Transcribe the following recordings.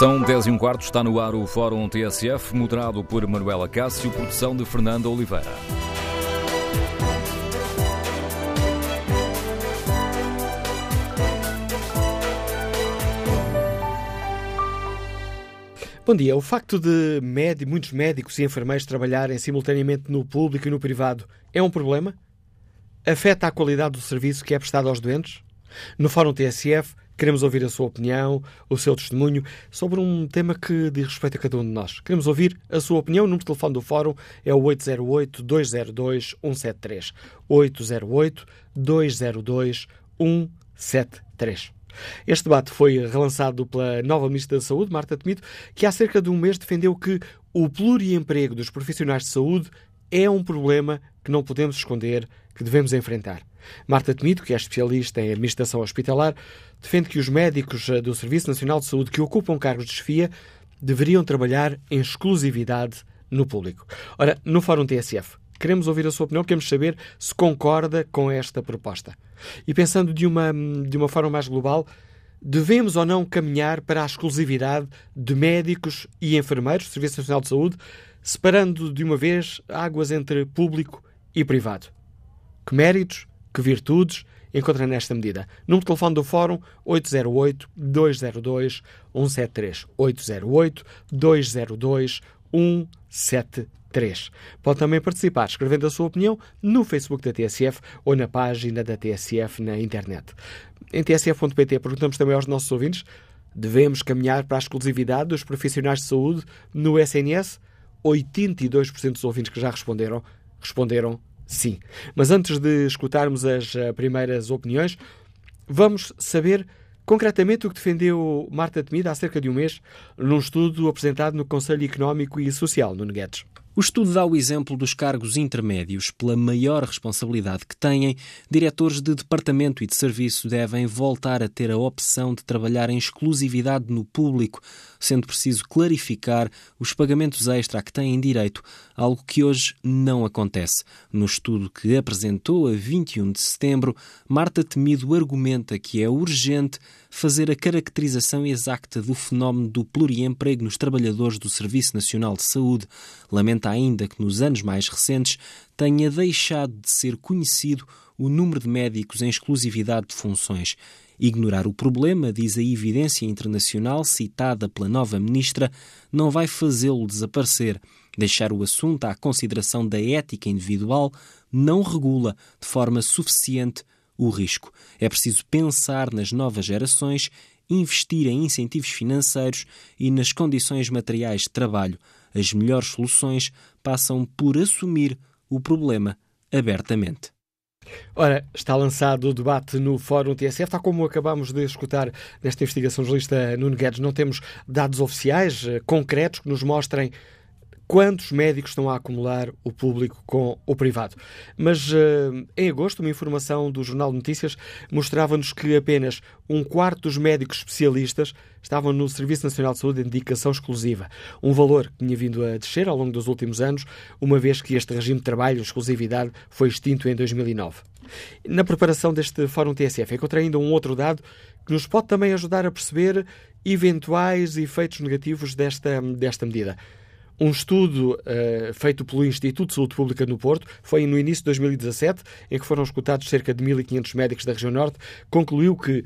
São 10 e um quarto, está no ar o Fórum TSF, moderado por Manuela Cássio, produção de Fernanda Oliveira. Bom dia. O facto de muitos médicos e enfermeiros trabalharem simultaneamente no público e no privado é um problema? Afeta a qualidade do serviço que é prestado aos doentes? No Fórum TSF, queremos ouvir a sua opinião, o seu testemunho sobre um tema que diz respeito a cada um de nós. Queremos ouvir a sua opinião. O número de telefone do Fórum é o 808-202-173. 808-202-173. Este debate foi relançado pela nova Ministra da Saúde, Marta Temido, que há cerca de um mês defendeu que o pluriemprego dos profissionais de saúde é um problema que não podemos esconder, que devemos enfrentar. Marta Temido, que é especialista em administração hospitalar, defende que os médicos eh, do Serviço Nacional de Saúde que ocupam cargos de chefia deveriam trabalhar em exclusividade no público. Ora, no Fórum TSF, queremos ouvir a sua opinião, queremos saber se concorda com esta proposta. E pensando de uma, de uma forma mais global, devemos ou não caminhar para a exclusividade de médicos e enfermeiros do Serviço Nacional de Saúde, separando de uma vez águas entre público e privado? Que méritos, que virtudes encontra nesta medida? Número de telefone do Fórum 808-202-173. 808-202-173. Pode também participar escrevendo a sua opinião no Facebook da TSF ou na página da TSF na internet. Em tsf.pt perguntamos também aos nossos ouvintes devemos caminhar para a exclusividade dos profissionais de saúde no SNS? 82% dos ouvintes que já responderam responderam sim. Mas antes de escutarmos as eh, primeiras opiniões, vamos saber concretamente o que defendeu Marta Temida há cerca de um mês num estudo apresentado no Conselho Económico e Social, no Guedes. O estudo dá o exemplo dos cargos intermédios. Pela maior responsabilidade que têm, diretores de departamento e de serviço devem voltar a ter a opção de trabalhar em exclusividade no público, sendo preciso clarificar os pagamentos extra a que têm direito, algo que hoje não acontece. No estudo que apresentou a 21 de setembro, Marta Temido argumenta que é urgente fazer a caracterização exata do fenómeno do pluriemprego nos trabalhadores do Serviço Nacional de Saúde. Lamenta ainda que nos anos mais recentes tenha deixado de ser conhecido o número de médicos em exclusividade de funções. Ignorar o problema, diz a evidência internacional citada pela nova ministra, não vai fazê-lo desaparecer. Deixar o assunto à consideração da ética individual não regula de forma suficiente o risco. É preciso pensar nas novas gerações, investir em incentivos financeiros e nas condições materiais de trabalho. As melhores soluções passam por assumir o problema abertamente. Ora, está lançado o debate no Fórum TSF, tal como acabamos de escutar nesta investigação jornalista Nuno Guedes. Não temos dados oficiais eh, concretos que nos mostrem quantos médicos estão a acumular o público com o privado. Mas uh, em agosto, uma informação do Jornal de Notícias mostrava-nos que apenas um quarto dos médicos especialistas estavam no Serviço Nacional de Saúde de indicação exclusiva. Um valor que tinha vindo a descer ao longo dos últimos anos, uma vez que este regime de trabalho, de exclusividade, foi extinto em 2009. Na preparação deste Fórum TSF, encontrei ainda um outro dado que nos pode também ajudar a perceber eventuais efeitos negativos desta, desta medida. Um estudo uh, feito pelo Instituto de Saúde Pública no Porto, foi no início de 2017, em que foram escutados cerca de 1.500 médicos da região norte, concluiu que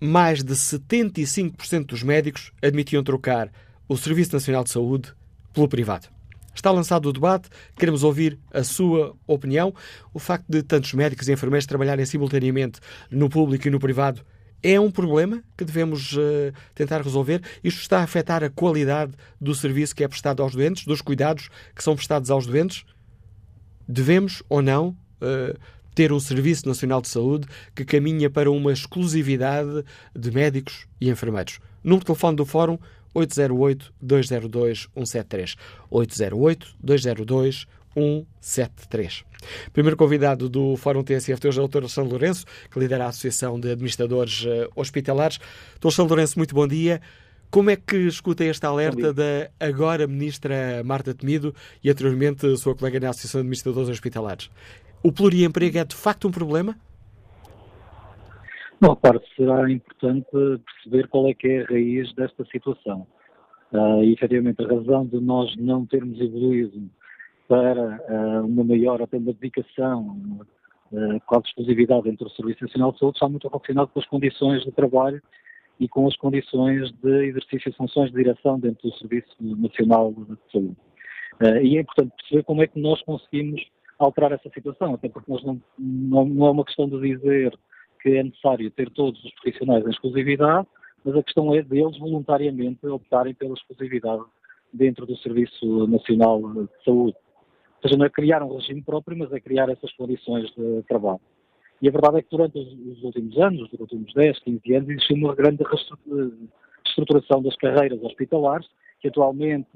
mais de 75% dos médicos admitiam trocar o Serviço Nacional de Saúde pelo privado. Está lançado o debate, queremos ouvir a sua opinião. O facto de tantos médicos e enfermeiros trabalharem simultaneamente no público e no privado é um problema que devemos uh, tentar resolver. Isto está a afetar a qualidade do serviço que é prestado aos doentes, dos cuidados que são prestados aos doentes. Devemos ou não uh, ter um Serviço Nacional de Saúde que caminha para uma exclusividade de médicos e enfermeiros. Número de telefone do Fórum 808-202-173. 808-202-173. 173. Primeiro convidado do Fórum TSF hoje é o Dr. São Lourenço, que lidera a Associação de Administradores uh, Hospitalares. Dr. São Lourenço, muito bom dia. Como é que escuta este alerta da agora Ministra Marta Temido e anteriormente sua colega na Associação de Administradores Hospitalares? O pluriemprego é de facto um problema? Bom, repare, será importante perceber qual é que é a raiz desta situação. Uh, e efetivamente a razão de nós não termos evoluído para uh, uma maior, até uma dedicação uh, quase exclusividade entre o Serviço Nacional de Saúde está muito relacionado com as condições de trabalho e com as condições de exercício de funções de direção dentro do Serviço Nacional de Saúde. Uh, e é importante perceber como é que nós conseguimos alterar essa situação, até porque nós não, não, não é uma questão de dizer que é necessário ter todos os profissionais em exclusividade, mas a questão é deles voluntariamente optarem pela exclusividade dentro do Serviço Nacional de Saúde. Ou seja, não é criar um regime próprio, mas é criar essas condições de trabalho. E a verdade é que durante os, últimos anos, durante os últimos 10, 15 anos, existiu uma grande reestruturação das carreiras hospitalares, que atualmente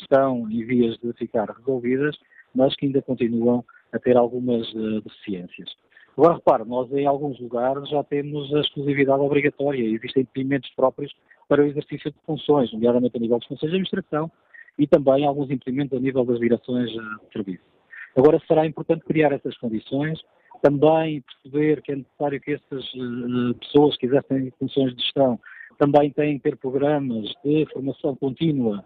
estão em vias de ficar resolvidas, mas que ainda continuam a ter algumas uh, deficiências. Agora, repare, nós em alguns lugares já temos a exclusividade obrigatória, existem impedimentos próprios para o exercício de funções, nomeadamente a nível dos conselhos de administração e também alguns impedimentos a nível das direções uh, de serviço. Agora, será importante criar essas condições, também perceber que é necessário que essas uh, pessoas que exercem funções de gestão também têm que ter programas de formação contínua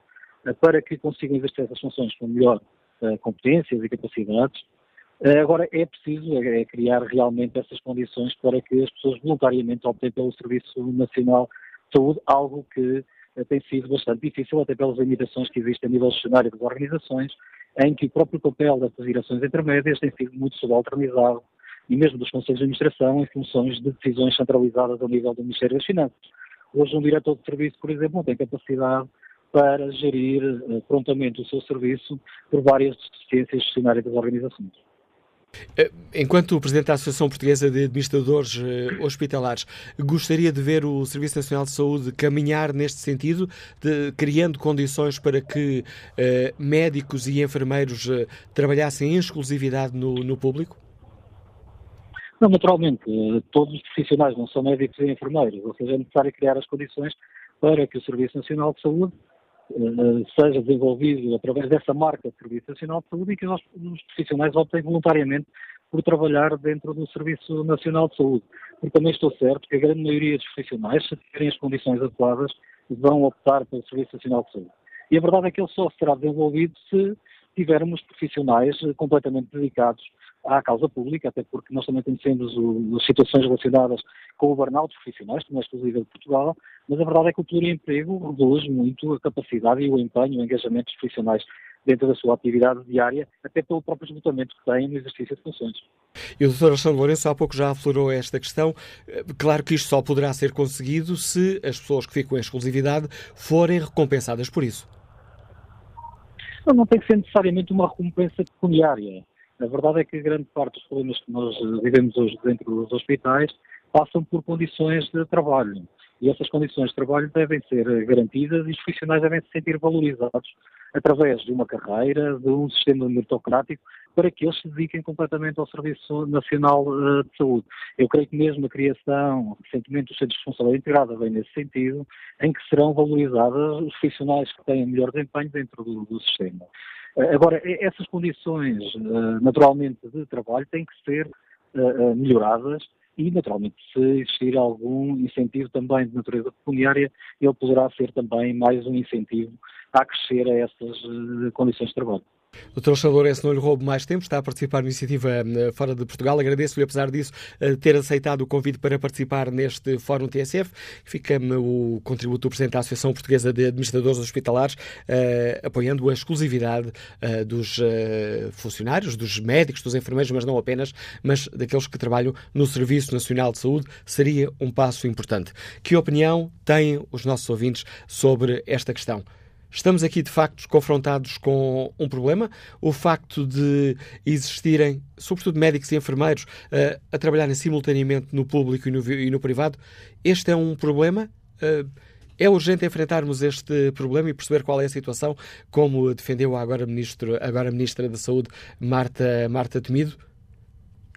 para que consigam exercer essas funções com melhor competências e capacidades. Agora, é preciso é, é criar realmente essas condições para que as pessoas voluntariamente optem pelo Serviço Nacional de Saúde, algo que tem sido bastante difícil, até pelas limitações que existem a nível gestionário das organizações, em que o próprio papel dessas direções intermédias tem sido muito subalternizado e mesmo dos conselhos de administração em funções de decisões centralizadas ao nível do Ministério das Finanças. Hoje um diretor de serviço, por exemplo, não tem capacidade para gerir uh, prontamente o seu serviço por várias deficiências gestionárias das organizações. Eh, enquanto Presidente da Associação Portuguesa de Administradores eh, Hospitalares, gostaria de ver o Serviço Nacional de Saúde caminhar neste sentido, de, criando condições para que eh, médicos e enfermeiros trabalhassem em exclusividade no, no público? Não, naturalmente, todos os profissionais não são médicos e enfermeiros, ou seja, é necessário criar as condições para que o Serviço Nacional de Saúde seja desenvolvido através dessa marca de Serviço Nacional de Saúde e que os, profissionais optem voluntariamente por trabalhar dentro do Serviço Nacional de Saúde. Porque também estou certo que a grande maioria dos profissionais, se tiverem as condições adequadas, vão optar pelo Serviço Nacional de Saúde. E a verdade é que ele só será desenvolvido se tivermos profissionais completamente dedicados à causa pública, até porque nós também conhecemos as situações relacionadas com o burnout profissionais, é exclusiva de Portugal, mas a verdade é que o pluriemprego reduz muito a capacidade e o empenho, o engajamento dos profissionais dentro da sua atividade diária, até pelo próprio esgotamento que têm no exercício de funções. E o Dr. Alexandre Lourenço há pouco já aflorou esta questão. Claro que isto só poderá ser conseguido se as pessoas que ficam em exclusividade forem recompensadas por isso. Não, não tem que ser necessariamente uma recompensa pecuniária. A verdade é que grande parte dos problemas que nós vivemos hoje dentro dos hospitais passam por condições de trabalho. E essas condições de trabalho devem ser garantidas e os profissionais devem se sentir valorizados através de uma carreira, de um sistema meritocrático, para que eles se dediquem completamente ao Serviço Nacional eh, de Saúde. Eu creio que mesmo a criação, recentemente, dos Centros de Responsabilidade Integrada vem nesse sentido, em que serão valorizados os profissionais que têm melhor desempenho dentro do, do sistema. Eh, agora, essas condições, eh, naturalmente, de trabalho têm que ser melhoradas e, naturalmente, se existir algum incentivo também de natureza pecuniária, ele poderá ser também mais um incentivo a crescer a essas condições de trabalho. Doutor Alexandre Lourenço, não lhe roubo mais tempo, está a participar na iniciativa eh, fora de Portugal. Agradeço-lhe, apesar disso, eh, ter aceitado o convite para participar neste Fórum TSF. Fica o contributo do Presidente da Associação Portuguesa de Administradores Hospitalares, apoiando a exclusividade dos funcionários, dos médicos, dos enfermeiros, mas não apenas, mas daqueles que trabalham no Serviço Nacional de Saúde. Seria um passo importante. Que opinião têm os nossos ouvintes sobre esta questão? Estamos aqui, de facto, confrontados com um problema. O facto de existirem, sobretudo médicos e enfermeiros, uh, a trabalharem simultaneamente no público e no, e no, privado. Este é um problema. Uh, é urgente enfrentarmos este problema e perceber qual é a situação, como defendeu a agora, ministro, agora Ministra da Saúde, Marta, Marta Temido.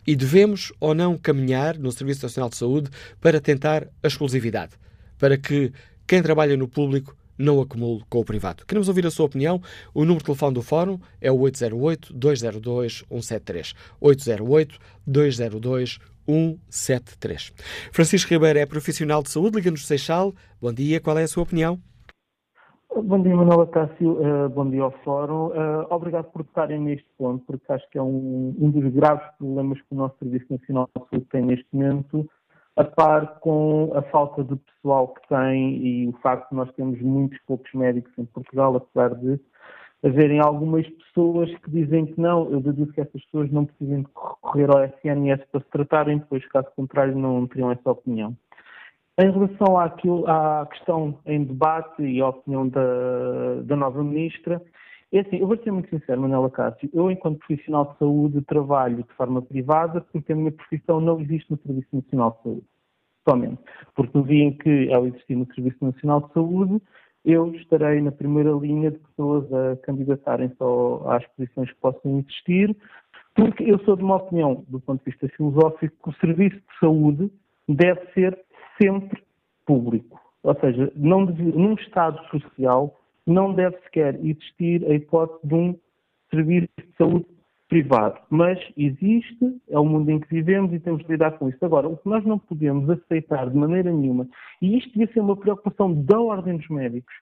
E devemos ou não caminhar no Serviço Nacional de Saúde para tentar a exclusividade, para que quem trabalha no público não acumule com o privado. Queremos ouvir a sua opinião. O número de telefone do Fórum é o 808-202-173. 808-202-173. Francisco Ribeiro é profissional de saúde, liga-nos Seixal. Bom dia, qual é a sua opinião? Bom dia, Manuela Cássio. Uh, bom dia ao Fórum. Uh, obrigado por estarem neste ponto, porque acho que é um, um, dos graves problemas que o nosso Serviço Nacional de Saúde tem neste momento, a par com a falta de pessoal que tem e o facto de nós termos muitos poucos médicos em Portugal, apesar de haverem algumas pessoas que dizem que não. Eu deduzo que essas pessoas não precisam recorrer ao SNS para se tratarem, depois, caso contrário, não teriam essa opinião. Em relação àquilo, à questão em debate e à opinião da, da nova ministra, é assim, eu vou ser muito sincero, Manela Cássio, eu enquanto profissional de saúde trabalho de forma privada porque a minha profissão não existe no Serviço Nacional de Saúde, somente. Porque no dia em que ela existir no Serviço Nacional de Saúde, eu estarei na primeira linha de pessoas a candidatarem só às posições que possam existir, porque eu sou de uma opinião, do ponto de vista filosófico, que o serviço de saúde deve ser sempre público. Ou seja, não deve, num Estado social não deve sequer existir a hipótese de um serviço de saúde privado. Mas existe, é o mundo em que vivemos e temos de lidar com isso. Agora, o que nós não podemos aceitar de maneira nenhuma, e isto devia ser uma preocupação da ordem dos médicos,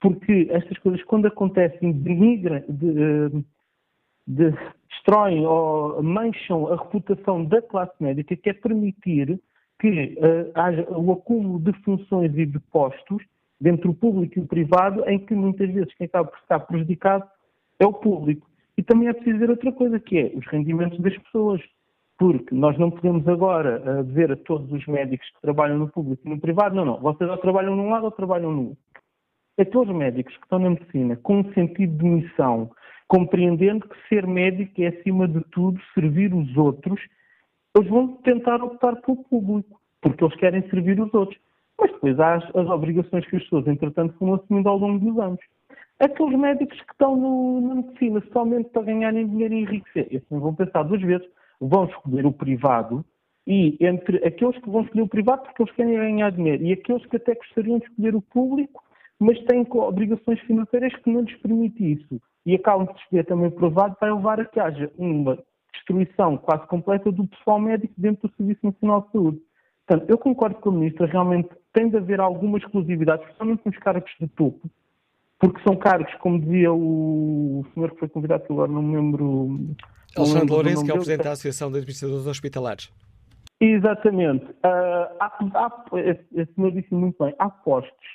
porque estas coisas, quando acontecem, denigram, de, eh, de, destroem ou mancham a reputação da classe médica, que é permitir que uh, haja o acúmulo de funções e de postos entre o público e o privado, em que muitas vezes quem acaba por estar prejudicado é o público. E também é preciso ver outra coisa, que é os rendimentos das pessoas. Porque nós não podemos agora uh, dizer a todos os médicos que trabalham no público e no privado, não, não, vocês ou trabalham num lado ou trabalham no outro. Aqueles médicos que estão na medicina com um sentido de missão, compreendendo que ser médico é, acima de tudo, servir os outros eles vão tentar optar pelo público, porque eles querem servir os outros. Mas depois há as, as obrigações que as pessoas, entretanto, vão assumindo ao longo dos anos. Aqueles médicos que estão no, na medicina somente para ganharem dinheiro e enriquecer, esses vão pensar duas vezes, vão escolher o privado e entre aqueles que vão escolher o privado porque eles querem ganhar dinheiro e aqueles que até gostariam de escolher o público, mas têm obrigações financeiras que não lhes permitem isso e acabam de escolher também o privado, vai levar a que haja uma destruição quase completa do pessoal médico dentro do Serviço Nacional de Saúde. Portanto, eu concordo com a Ministra, realmente tem de haver alguma exclusividade, principalmente nos cargos de topo, porque são cargos, como dizia o senhor que foi convidado, que agora não me lembro. Alexandre Lourenço, que é o Presidente da Associação de Administradores Hospitalares. Exatamente. Uh, há, há, esse senhor disse muito bem, há postos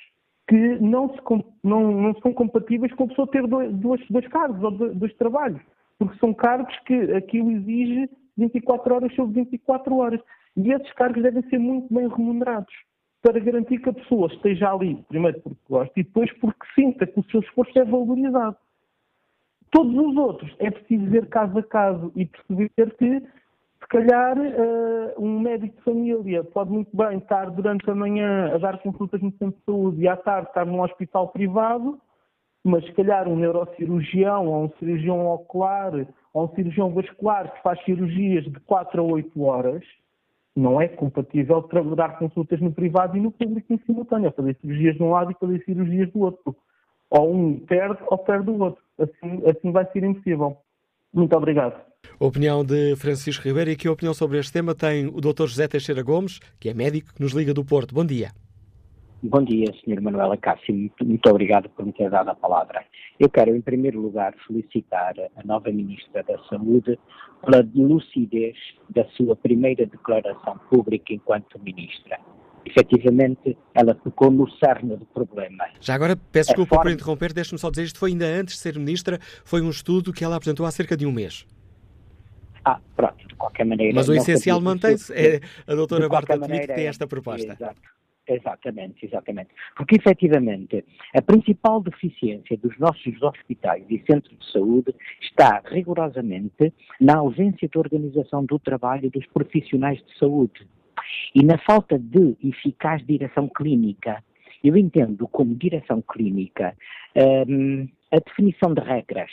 que não, se, não, não são compatíveis com a pessoa ter dois, dois, dois cargos ou dois, dois trabalhos porque são cargos que aquilo exige 24 horas sobre 24 horas. E esses cargos devem ser muito bem remunerados para garantir que a pessoa esteja ali, primeiro porque gosta e depois porque sinta que o seu esforço é valorizado. Todos os outros é preciso ver caso a caso e perceber que, se calhar, uh, um médico de família pode muito bem estar durante a manhã a dar consultas no centro de saúde e à tarde estar num hospital privado mas se calhar um neurocirurgião ou um cirurgião ocular ou um cirurgião vascular que faz cirurgias de 4 a 8 horas, não é compatível trabalhar consultas no privado e no público em simultâneo, fazer cirurgias de um lado e fazer cirurgias do outro. Ou um perde ou perde o outro. Assim, assim vai ser impossível. Muito obrigado. opinião de Francisco Ribeiro e que opinião sobre este tema tem o Dr. José Teixeira Gomes, que é médico, que nos liga do Porto. Bom dia. Bom dia, Sr. Manuela Cássio. Muito, muito, obrigado por me ter dado a palavra. Eu quero, em primeiro lugar, felicitar a nova Ministra da Saúde pela lucidez da sua primeira declaração pública enquanto Ministra. Efetivamente, ela tocou no cerne do problema. Já agora, peço desculpa forma... por interromper, deixe-me só dizer, isto foi ainda antes de ser Ministra, foi um estudo que ela apresentou há cerca de um mês. Ah, pronto, de qualquer maneira. Mas o essencial mantém-se. É a doutora Marta Tonico que tem esta proposta. Exato. Exatamente, exatamente. Porque, efetivamente, a principal deficiência dos nossos hospitais e centros de saúde está rigorosamente na ausência de organização do trabalho dos profissionais de saúde e na falta de eficaz direção clínica. Eu entendo como direção clínica um, a definição de regras,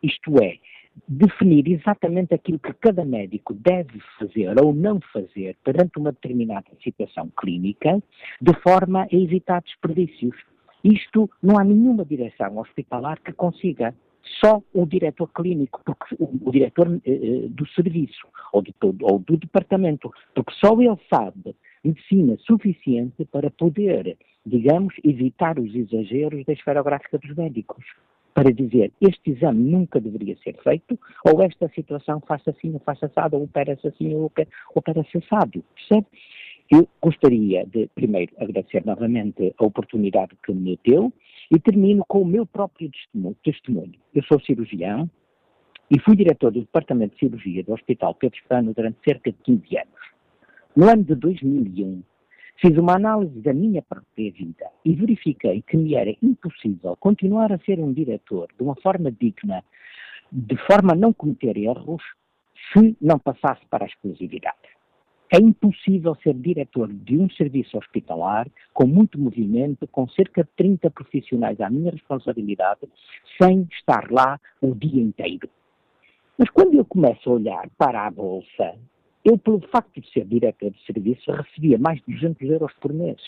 isto é, definir exatamente aquilo que cada médico deve fazer ou não fazer perante uma determinada situação clínica, de forma a evitar desperdícios. Isto não há nenhuma direção hospitalar que consiga. Só o diretor clínico, porque o, o diretor eh, eh do serviço ou do, ou do departamento, porque só ele sabe medicina suficiente para poder digamos, evitar os exageros da esferográfica dos médicos para dizer este exame nunca deveria ser feito, ou esta situação faça assim, ou faça assado, ou opera-se assim, ou opera-se assado, percebe? Eu gostaria de, primeiro, agradecer novamente a oportunidade que me deu e termino com o meu próprio testemunho. Eu sou cirurgião e fui diretor do Departamento de Cirurgia do Hospital Pedro Espano durante cerca de 15 anos. No ano de 2001, Fiz uma análise da minha própria vida e verifiquei que me era impossível continuar a ser um diretor de uma forma digna, de forma a não cometer erros, se não passasse para a exclusividade. É impossível ser diretor de um serviço hospitalar com muito movimento, com cerca de 30 profissionais à minha responsabilidade, sem estar lá o dia inteiro. Mas quando eu começo a olhar para a Bolsa eu, pelo facto de ser diretor de serviço, recebia mais de 200 euros por mês.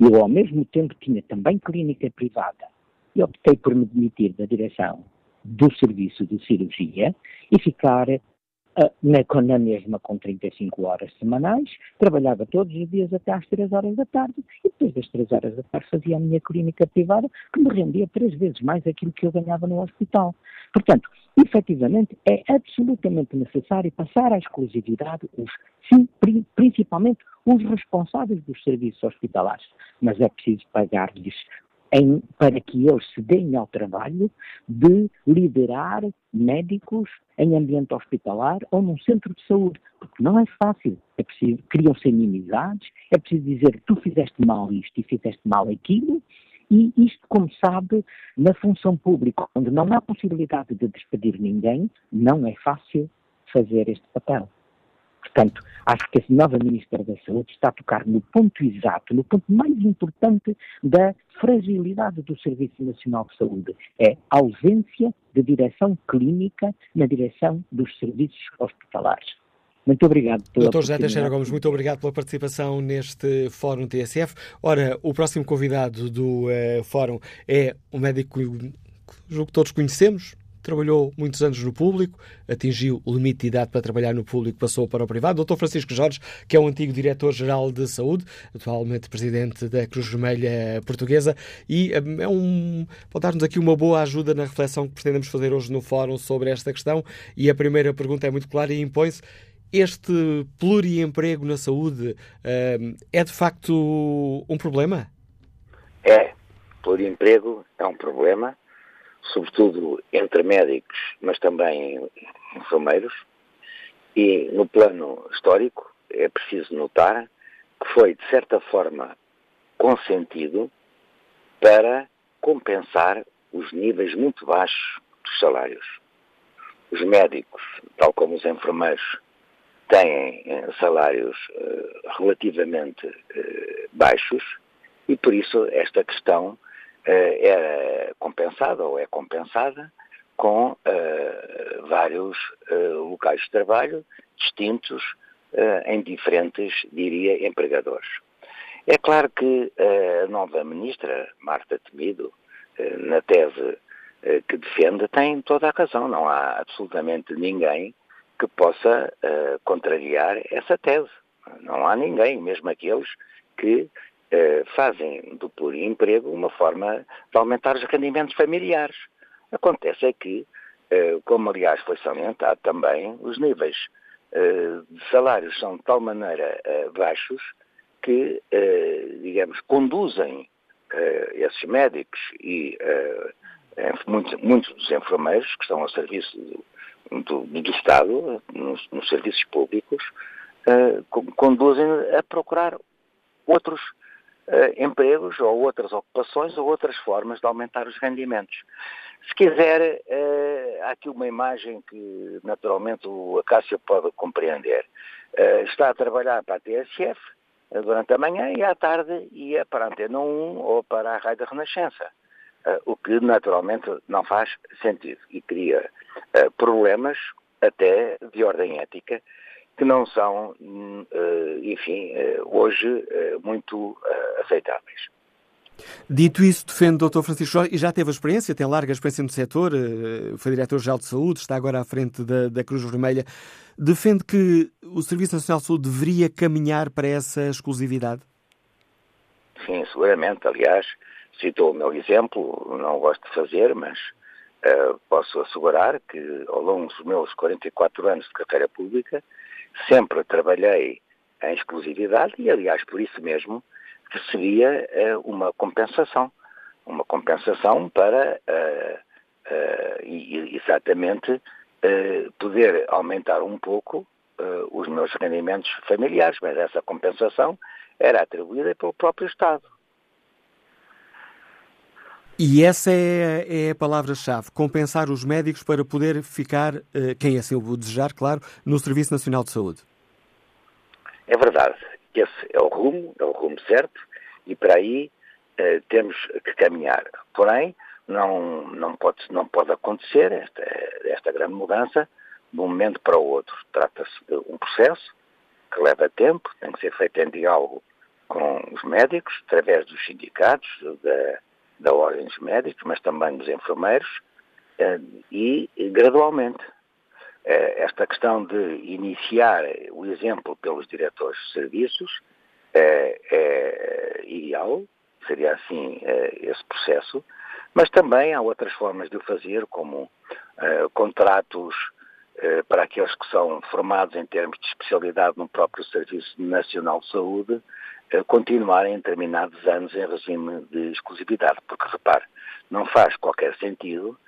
Eu, ao mesmo tempo, tinha também clínica privada. E optei por me demitir da direção do serviço de cirurgia e ficar na, na mesma com 35 horas semanais, trabalhava todos os dias até às 3 horas da tarde e depois das 3 horas da tarde fazia a minha clínica privada que me rendia três vezes mais aquilo que eu ganhava no hospital. Portanto, efetivamente é absolutamente necessário passar à exclusividade os, sim, principalmente os responsáveis dos serviços hospitalares, mas é preciso pagar-lhes em, para que eles se deem ao trabalho de liderar médicos em ambiente hospitalar ou num centro de saúde, porque não é fácil. É preciso, criam-se inimizades, é preciso dizer tu fizeste mal isto e fizeste mal aquilo, e isto, como sabe, na função pública, onde não há possibilidade de despedir ninguém, não é fácil fazer este papel. Portanto, acho que a nova Ministra da Saúde está a tocar no ponto exato, no ponto mais importante da fragilidade do Serviço Nacional de Saúde. É a ausência de direção clínica na direção dos serviços hospitalares. Muito obrigado. Doutor José Teixeira Gomes, muito obrigado pela participação neste Fórum TSF. Ora, o próximo convidado do uh, Fórum é um médico que julgo que todos conhecemos, trabalhou muitos anos no público, atingiu o limite de idade para trabalhar no público, passou para o privado. Dr. Francisco Jorge, que é o antigo diretor-geral de saúde, atualmente presidente da Cruz Vermelha Portuguesa, e eh, é um, pode dar-nos aqui uma boa ajuda na reflexão que pretendemos fazer hoje no Fórum sobre esta questão. E a primeira pergunta é muito clara e impõe-se. Este pluriemprego na saúde uh, é de facto um problema? É. Pluriemprego é um problema sobretudo entre médicos, mas também enfermeiros. E no plano histórico é preciso notar que foi, de certa forma, consentido para compensar os níveis muito baixos dos salários. Os médicos, tal como os enfermeiros, têm eh, salários uh, relativamente uh, baixos e por isso esta questão eh, era compensada ou é compensada com uh, vários uh, locais de trabalho distintos uh, em diferentes, diria, empregadores. É claro que a nova ministra, Marta Temido, na tese que defende, tem toda a razão. Não há absolutamente ninguém que possa contrariar essa tese. Não há ninguém, mesmo aqueles que eh, fazem do pluriemprego uma forma de aumentar os rendimentos familiares. Acontece é que, eh, como aliás foi salientado também, os níveis eh, de salários são de tal maneira baixos que, digamos, conduzem esses médicos e muitos, muitos, dos enfermeiros que estão ao serviço do, do, do Estado, nos, nos, serviços públicos, conduzem a procurar outros empregos ou outras ocupações ou outras formas de aumentar os rendimentos. Se quiser, uh, há aqui uma imagem que naturalmente o Acácio pode compreender. Uh, está a trabalhar para a TSF durante a manhã e à tarde ia para a Antena 1 ou para a Rádio Renascença. o que naturalmente não faz sentido e cria problemas até de ordem ética que não são, hum, eh, enfim, eh, hoje eh, muito aceitáveis. Dito isso, defende o Dr. Francisco Jorge, e já teve a experiência, tem larga experiência no setor, foi diretor-geral de saúde, está agora à frente da, da, Cruz Vermelha. Defende que o Serviço Nacional de Saúde deveria caminhar para essa exclusividade? sim, seguramente. Aliás, citou o meu exemplo, não gosto de fazer, mas uh, posso assegurar que ao longo dos meus 44 anos de carreira pública sempre trabalhei em exclusividade e, aliás, por isso mesmo recebia uh, uma compensação. Uma compensação para uh, exatamente poder aumentar um pouco os meus rendimentos familiares, mas essa compensação era atribuída pelo próprio Estado. E essa é, é a palavra-chave: compensar os médicos para poder ficar, eh, quem assim o desejar, claro, no Serviço Nacional de Saúde. É verdade. Esse é o rumo, é o rumo certo, e para aí eh, temos que caminhar. Porém, não, não, pode, não pode acontecer esta, esta grande mudança de um momento para o outro. Trata-se de um processo que leva tempo, tem que ser feito em diálogo com os médicos, através dos sindicatos, da, da ordem dos médicos, mas também dos enfermeiros, eh, e gradualmente. Eh, esta questão de iniciar o exemplo pelos diretores de serviços é, é ideal, seria assim esse processo, mas também há outras formas de o fazer, como contratos para aqueles que são formados em termos de especialidade no próprio Serviço Nacional de Saúde, continuarem determinados anos em regime de exclusividade, porque repare, não faz qualquer sentido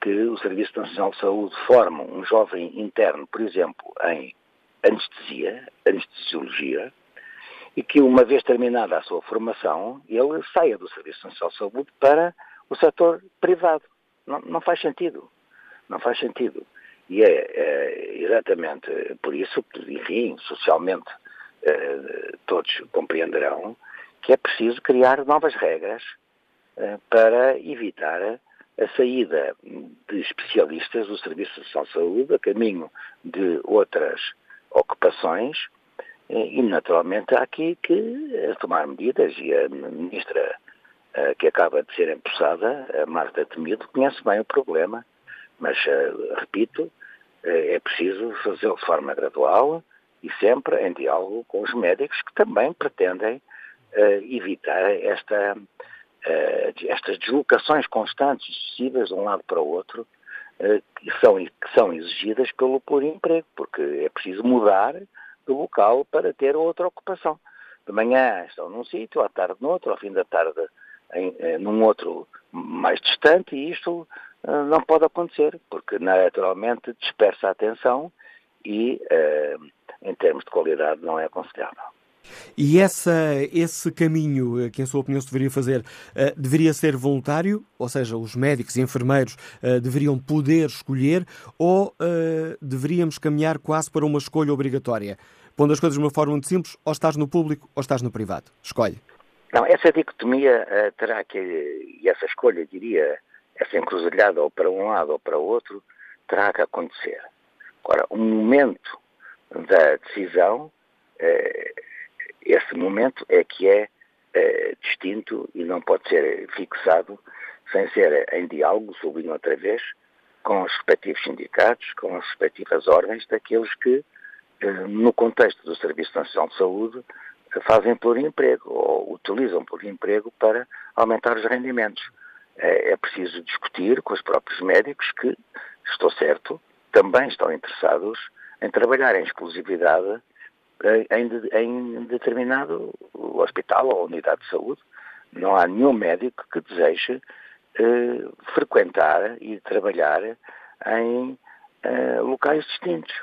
que o Serviço Nacional de Saúde forme um jovem interno, por exemplo, em anestesia, anestesiologia, e que uma vez terminada a sua formação, ele saia do Serviço Nacional de Saúde para o setor privado. Não, não faz sentido. Não faz sentido. E é, é exatamente por isso, enfim, socialmente todos compreenderão que é preciso criar novas regras eh, para evitar a saída de especialistas do Serviço de Saúde a caminho de outras ocupações. Eh, e, naturalmente, há aqui que tomar medidas e a ministra que acaba de ser empossada, a Marta Temido, conhece bem o problema, mas, repito, é preciso fazê-lo de forma gradual, e sempre em diálogo com os médicos que também pretendem uh, evitar esta, uh, estas deslocações constantes, excessivas de um lado para o outro, uh, que, são, que são exigidas pelo emprego, porque é preciso mudar de local para ter outra ocupação. De manhã estão num sítio, à tarde noutro, ao fim da tarde em, num outro mais distante, e isto não pode acontecer, porque naturalmente dispersa a atenção e em termos de qualidade, não é aconselhável. E essa, esse caminho eh, que, em sua opinião, se deveria fazer, uh, deveria ser voluntário? Ou seja, os médicos e enfermeiros uh, deveriam poder escolher ou uh, deveríamos caminhar quase para uma escolha obrigatória? Pondo as coisas de uma forma muito simples, ou estás no público ou estás no privado. Escolhe. Não, essa dicotomia terá que, e essa escolha, diria, essa encruzilhada ou para um lado ou para o outro, terá que acontecer. Agora, o momento da decisão, eh, esse momento é que é eh, distinto e não pode ser fixado sem ser em diálogo, sublinho outra vez, com os respectivos sindicatos, com as respectivas ordens daqueles que, eh, no contexto do Serviço Nacional de Saúde, fazem por emprego ou utilizam por emprego para aumentar os rendimentos. É preciso discutir com os próprios médicos que, estou certo, também estão interessados em trabalhar em exclusividade eh, em, em determinado hospital ou unidade de saúde. Não há nenhum médico que deseje eh, frequentar e trabalhar em eh, locais distintos.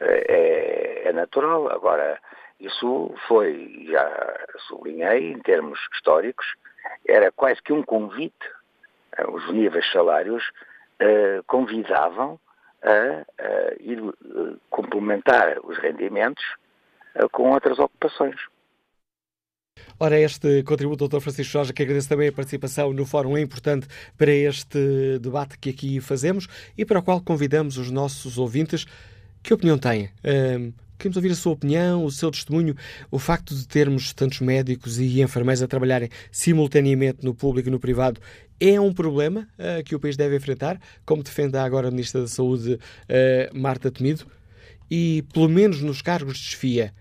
É, é, natural. Agora, isso foi, já sublinhei, em termos históricos, era quase que um convite. Os níveis salários convidavam a, a ir eh, complementar os rendimentos eh, com outras ocupações. Ora, este contributo, Dr. Francisco Jorge, que agradeço também a participação no fórum, é importante para este debate que aqui fazemos e para o qual convidamos os nossos ouvintes. Que opinião têm? Um, queremos ouvir a sua opinião, o seu testemunho. O facto de termos tantos médicos e enfermeiros a trabalharem simultaneamente no público e no privado é um problema uh, que o país deve enfrentar, como defende agora a Ministra da Saúde, uh, Marta Temido, e pelo menos nos cargos de desfia,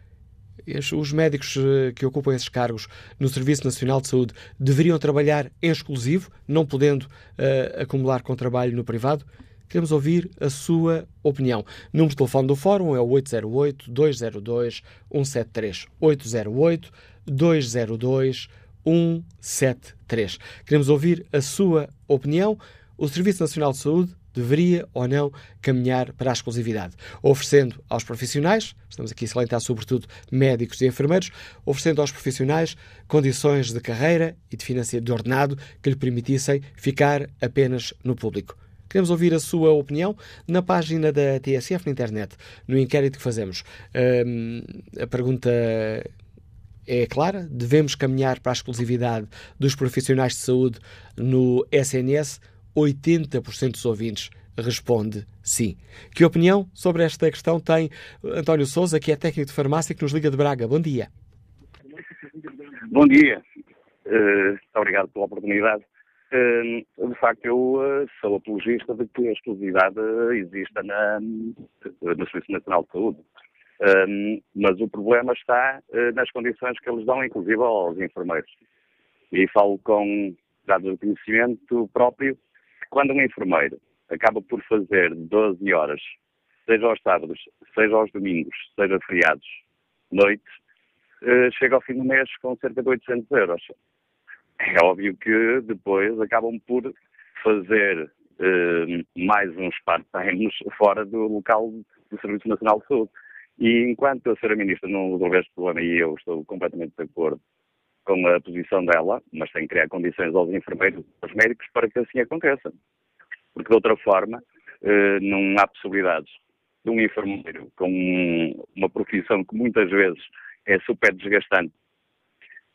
Os médicos que ocupam esses cargos no Serviço Nacional de Saúde deveriam trabalhar em exclusivo, não podendo uh, acumular com trabalho no privado? Queremos ouvir a sua opinião. Número de telefone do Fórum é o 808-202-173. 808-202-173. Queremos ouvir a sua opinião. O Serviço Nacional de Saúde deveria ou não caminhar para a exclusividade, oferecendo aos profissionais, estamos aqui a salientar sobretudo médicos e enfermeiros, oferecendo aos profissionais condições de carreira e de financiamento de ordenado que lhe permitissem ficar apenas no público. Queremos ouvir a sua opinião na página da TSF na internet, no inquérito que fazemos. Um, a pergunta é clara: devemos caminhar para a exclusividade dos profissionais de saúde no SNS? 80% dos ouvintes responde sim. Que opinião sobre esta questão tem António Souza, que é técnico de farmácia, que nos liga de Braga? Bom dia. Bom dia. Uh, obrigado pela oportunidade. Uh, de facto, eu uh, sou apologista de que a exclusividade exista na, no Serviço Nacional de Saúde. Mas o problema está nas condições que eles dão, inclusive aos enfermeiros. E falo com dados de conhecimento próprio quando um enfermeiro acaba por fazer 12 horas, seja aos sábados, seja aos domingos, seja feriados, noites, eh, chega ao fim do mês com cerca de 800 euros. É óbvio que depois acabam por fazer eh, mais uns part-times fora do local do Serviço Nacional de Saúde. E enquanto a Sra. Ministra não resolver este problema, e eu estou completamente de acordo com a posição dela, mas tem que criar condições aos enfermeiros, aos médicos, para que assim aconteça. Porque de outra forma, eh, não há possibilidades de um enfermeiro com uma profissão que muitas vezes é super desgastante,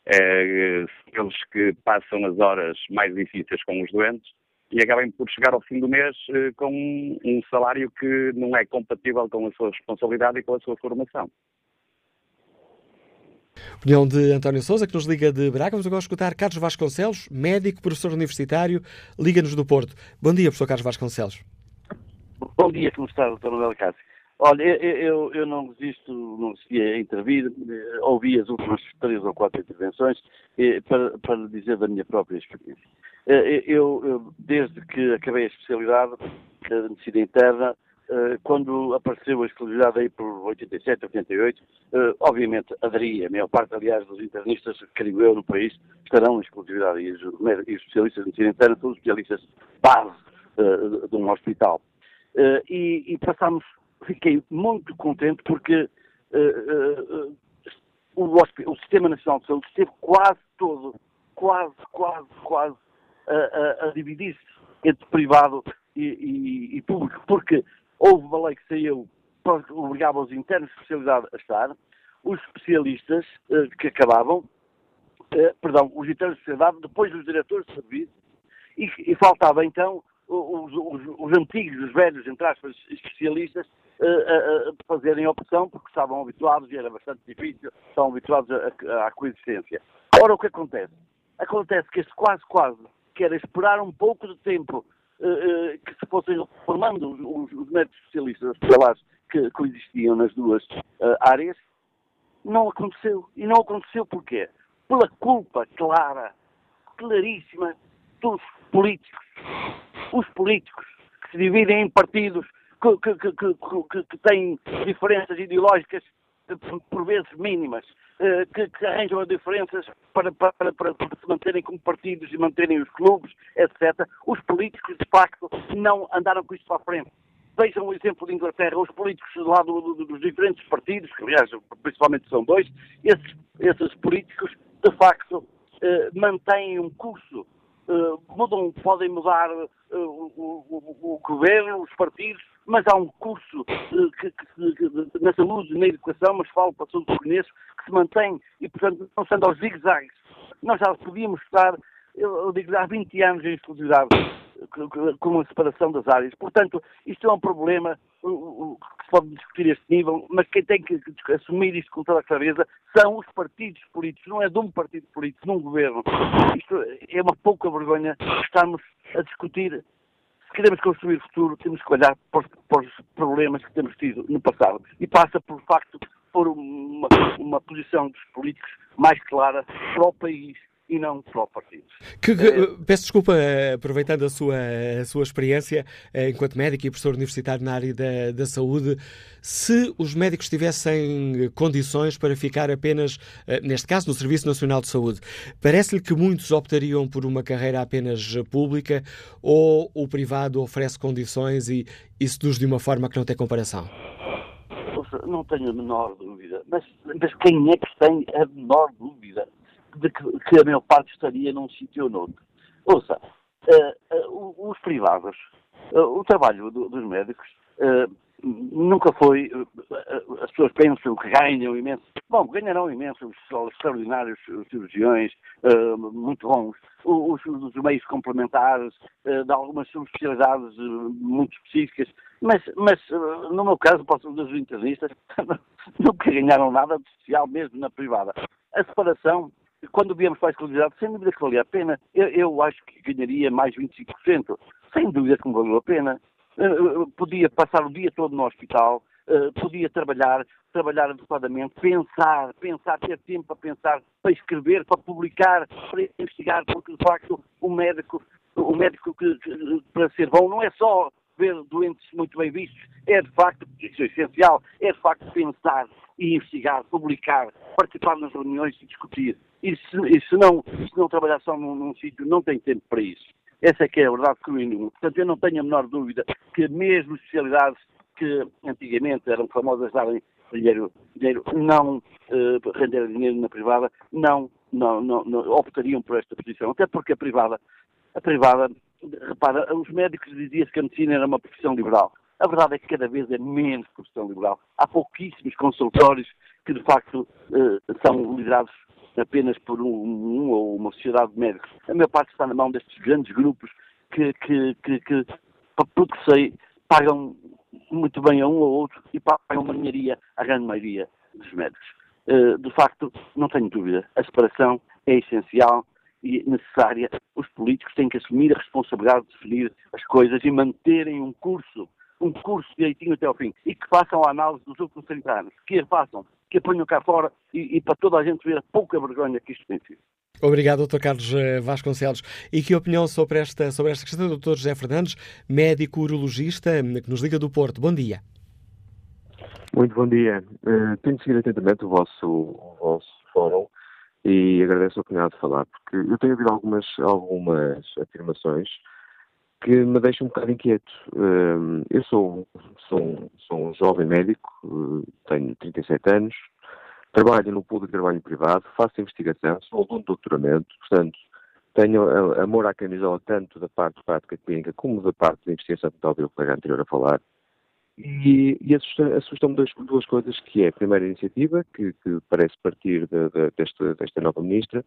é, eles que passam as horas mais difíceis com os doentes e acabem por chegar ao fim do mês eh, com um salário que não é compatível com a sua responsabilidade e com a sua formação. Opinião de António Souza, que nos liga de Braga. Vamos agora escutar Carlos Vasconcelos, médico, professor universitário, liga-nos do Porto. Bom dia, professor Carlos Vasconcelos. Bom dia, como está, doutor Manuel Cássio? Olha, eu, eu não resisto, não resisti a intervir, ouvi as últimas três ou quatro intervenções eh, para, para dizer da minha própria experiência. Eh, eu, eu desde que acabei a especialidade de medicina interna, eh, quando apareceu a exclusividade aí por 87, 88, uh, obviamente aderia. A maior parte, aliás, dos internistas, creio eu, no país, estarão em exclusividade. E os, e os especialistas de medicina interna são os especialistas base de um hospital. E, e passámos, fiquei muito contente porque o, o, Sistema Nacional de Saúde esteve quase todo, quase, quase, quase, a, a, dividir-se entre privado e, e, e público, porque Houve uma lei que saiu que obrigava os internos de especialidade a estar, os especialistas eh, que acabavam, perdão, os internos de especialidade, depois os diretores de serviço, e, e faltava então os, os, os, antigos, os velhos, entre aspas, especialistas, uh, uh, fazerem opção, porque estavam habituados, e era bastante difícil, estavam habituados à coexistência. Ora, o que acontece? Acontece que este quase, quase, quer esperar um pouco de tempo que se fossem formando os, os médicos especialistas hospitalares que coexistiam nas duas áreas, não aconteceu. E não aconteceu porquê? Pela culpa clara, claríssima, dos políticos. Os políticos que se dividem em partidos que, que, que, que têm diferenças ideológicas por vezes mínimas, eh, que, que, arranjam as diferenças para, para, para, se manterem como partidos e manterem os clubes, etc. Os políticos, de facto, não andaram com isto para a frente. Vejam o exemplo de Inglaterra, os políticos do lado dos diferentes partidos, que aliás principalmente são dois, esses, esses políticos, de facto, eh, mantêm um curso, mudam, podem mudar o, o, governo, os partidos, mas há um curso que, que, que, na saúde, na educação, mas falo para todos os conheço, que se mantém e, portanto, não sendo aos zigue-zagues. Nós já podíamos estar, eu digo, há 20 anos em exclusividade com a separação das áreas. Portanto, isto é um problema que se pode discutir a este nível, mas quem tem que assumir isto com toda a clareza são os partidos políticos, não é de um partido político, de um governo. Isto é uma pouca vergonha estarmos a discutir se queremos construir o futuro, temos que olhar para os, problemas que temos tido no passado. E passa pelo facto por uma, uma posição dos políticos mais clara para o país e não só partidos. Que, que, é... Peço desculpa, eh, aproveitando a sua, a sua experiência eh, enquanto médico e professor universitário na área da, da saúde, se os médicos tivessem condições para ficar apenas, neste caso, no Serviço Nacional de Saúde, parece-lhe que muitos optariam por uma carreira apenas pública ou o privado oferece condições e, e seduz de uma forma que não tem comparação? Não tenho a menor dúvida. Mas, mas quem é que tem a menor dúvida de que, que a maior parte estaria num sítio ou noutro. Ouça, uh, uh, os privados, uh, o trabalho do, dos médicos nunca foi. as pessoas pensam que ganham imenso. Bom, ganharão imenso os extraordinários cirurgiões, muito bons, os, os, meios complementares de algumas especialidades muito específicas, mas, mas no meu caso, posso dos internistas, nunca ganharam nada de especial mesmo na privada. A separação quando viemos para a exclusividade, sem dúvida que valia a pena. Eu, eu acho que ganharia mais 25%. Sem dúvida que me valeu a pena. Uh, podia passar o dia todo no hospital, uh, podia trabalhar, trabalhar adequadamente, pensar, pensar, ter tempo para pensar, para escrever, para publicar, para investigar, porque de facto o médico, o médico que, para ser bom não é só ver doentes muito bem vistos, é de facto, isso é essencial, é de facto pensar e investigar, publicar, participar nas reuniões e discutir. E se, e se, não, se não trabalhar só num, num sítio, não tem tempo para isso. Essa é que é a verdade eu Portanto, eu não tenho a menor dúvida que mesmo especialidades que antigamente eram famosas darem dinheiro, dinheiro não uh, render dinheiro na privada, não, não, não, não, optariam por esta posição. Até porque a privada, a privada, repara, os médicos diziam-se que a medicina era uma profissão liberal. A verdade é que cada vez é menos profissão liberal. Há pouquíssimos consultórios que de facto uh, são liderados apenas por um, um, ou uma sociedade de médicos. A maior parte está na mão destes grandes grupos que, que, que, que pelo que sei, pagam muito bem a um ou outro e pagam uma ninharia à grande maioria dos médicos. Uh, de facto, não tenho dúvida, a separação é essencial e necessária. Os políticos têm que assumir a responsabilidade de definir as coisas e manterem um curso, um curso direitinho até ao fim e que façam a análise dos últimos 30 anos, que a façam que a ponham cá fora e, e, para toda a gente ver a pouca vergonha que isto tem sido. Obrigado, Dr. Carlos eh, Vasconcelos. E que opinião sobre esta, sobre esta questão, Dr. José Fernandes, médico urologista, que nos liga do Porto. Bom dia. Muito bom dia. Uh, tenho seguido atentamente o vosso, o vosso fórum e agradeço a oportunidade de falar, porque eu tenho ouvido algumas, algumas afirmações que me deixa um bocado inquieto. Hum, eu sou, sou, sou um jovem médico, eh, tenho 37 anos, trabalho no público, trabalho em privado, faço investigação, sou aluno de doutoramento, portanto, tenho amor à camisola tanto da parte prática clínica como da parte da investigação, que talvez o colega anterior a falar. E, e assustam-me duas, duas coisas, que é a primeira iniciativa, que, que parece partir de, de, desta, desta nova ministra,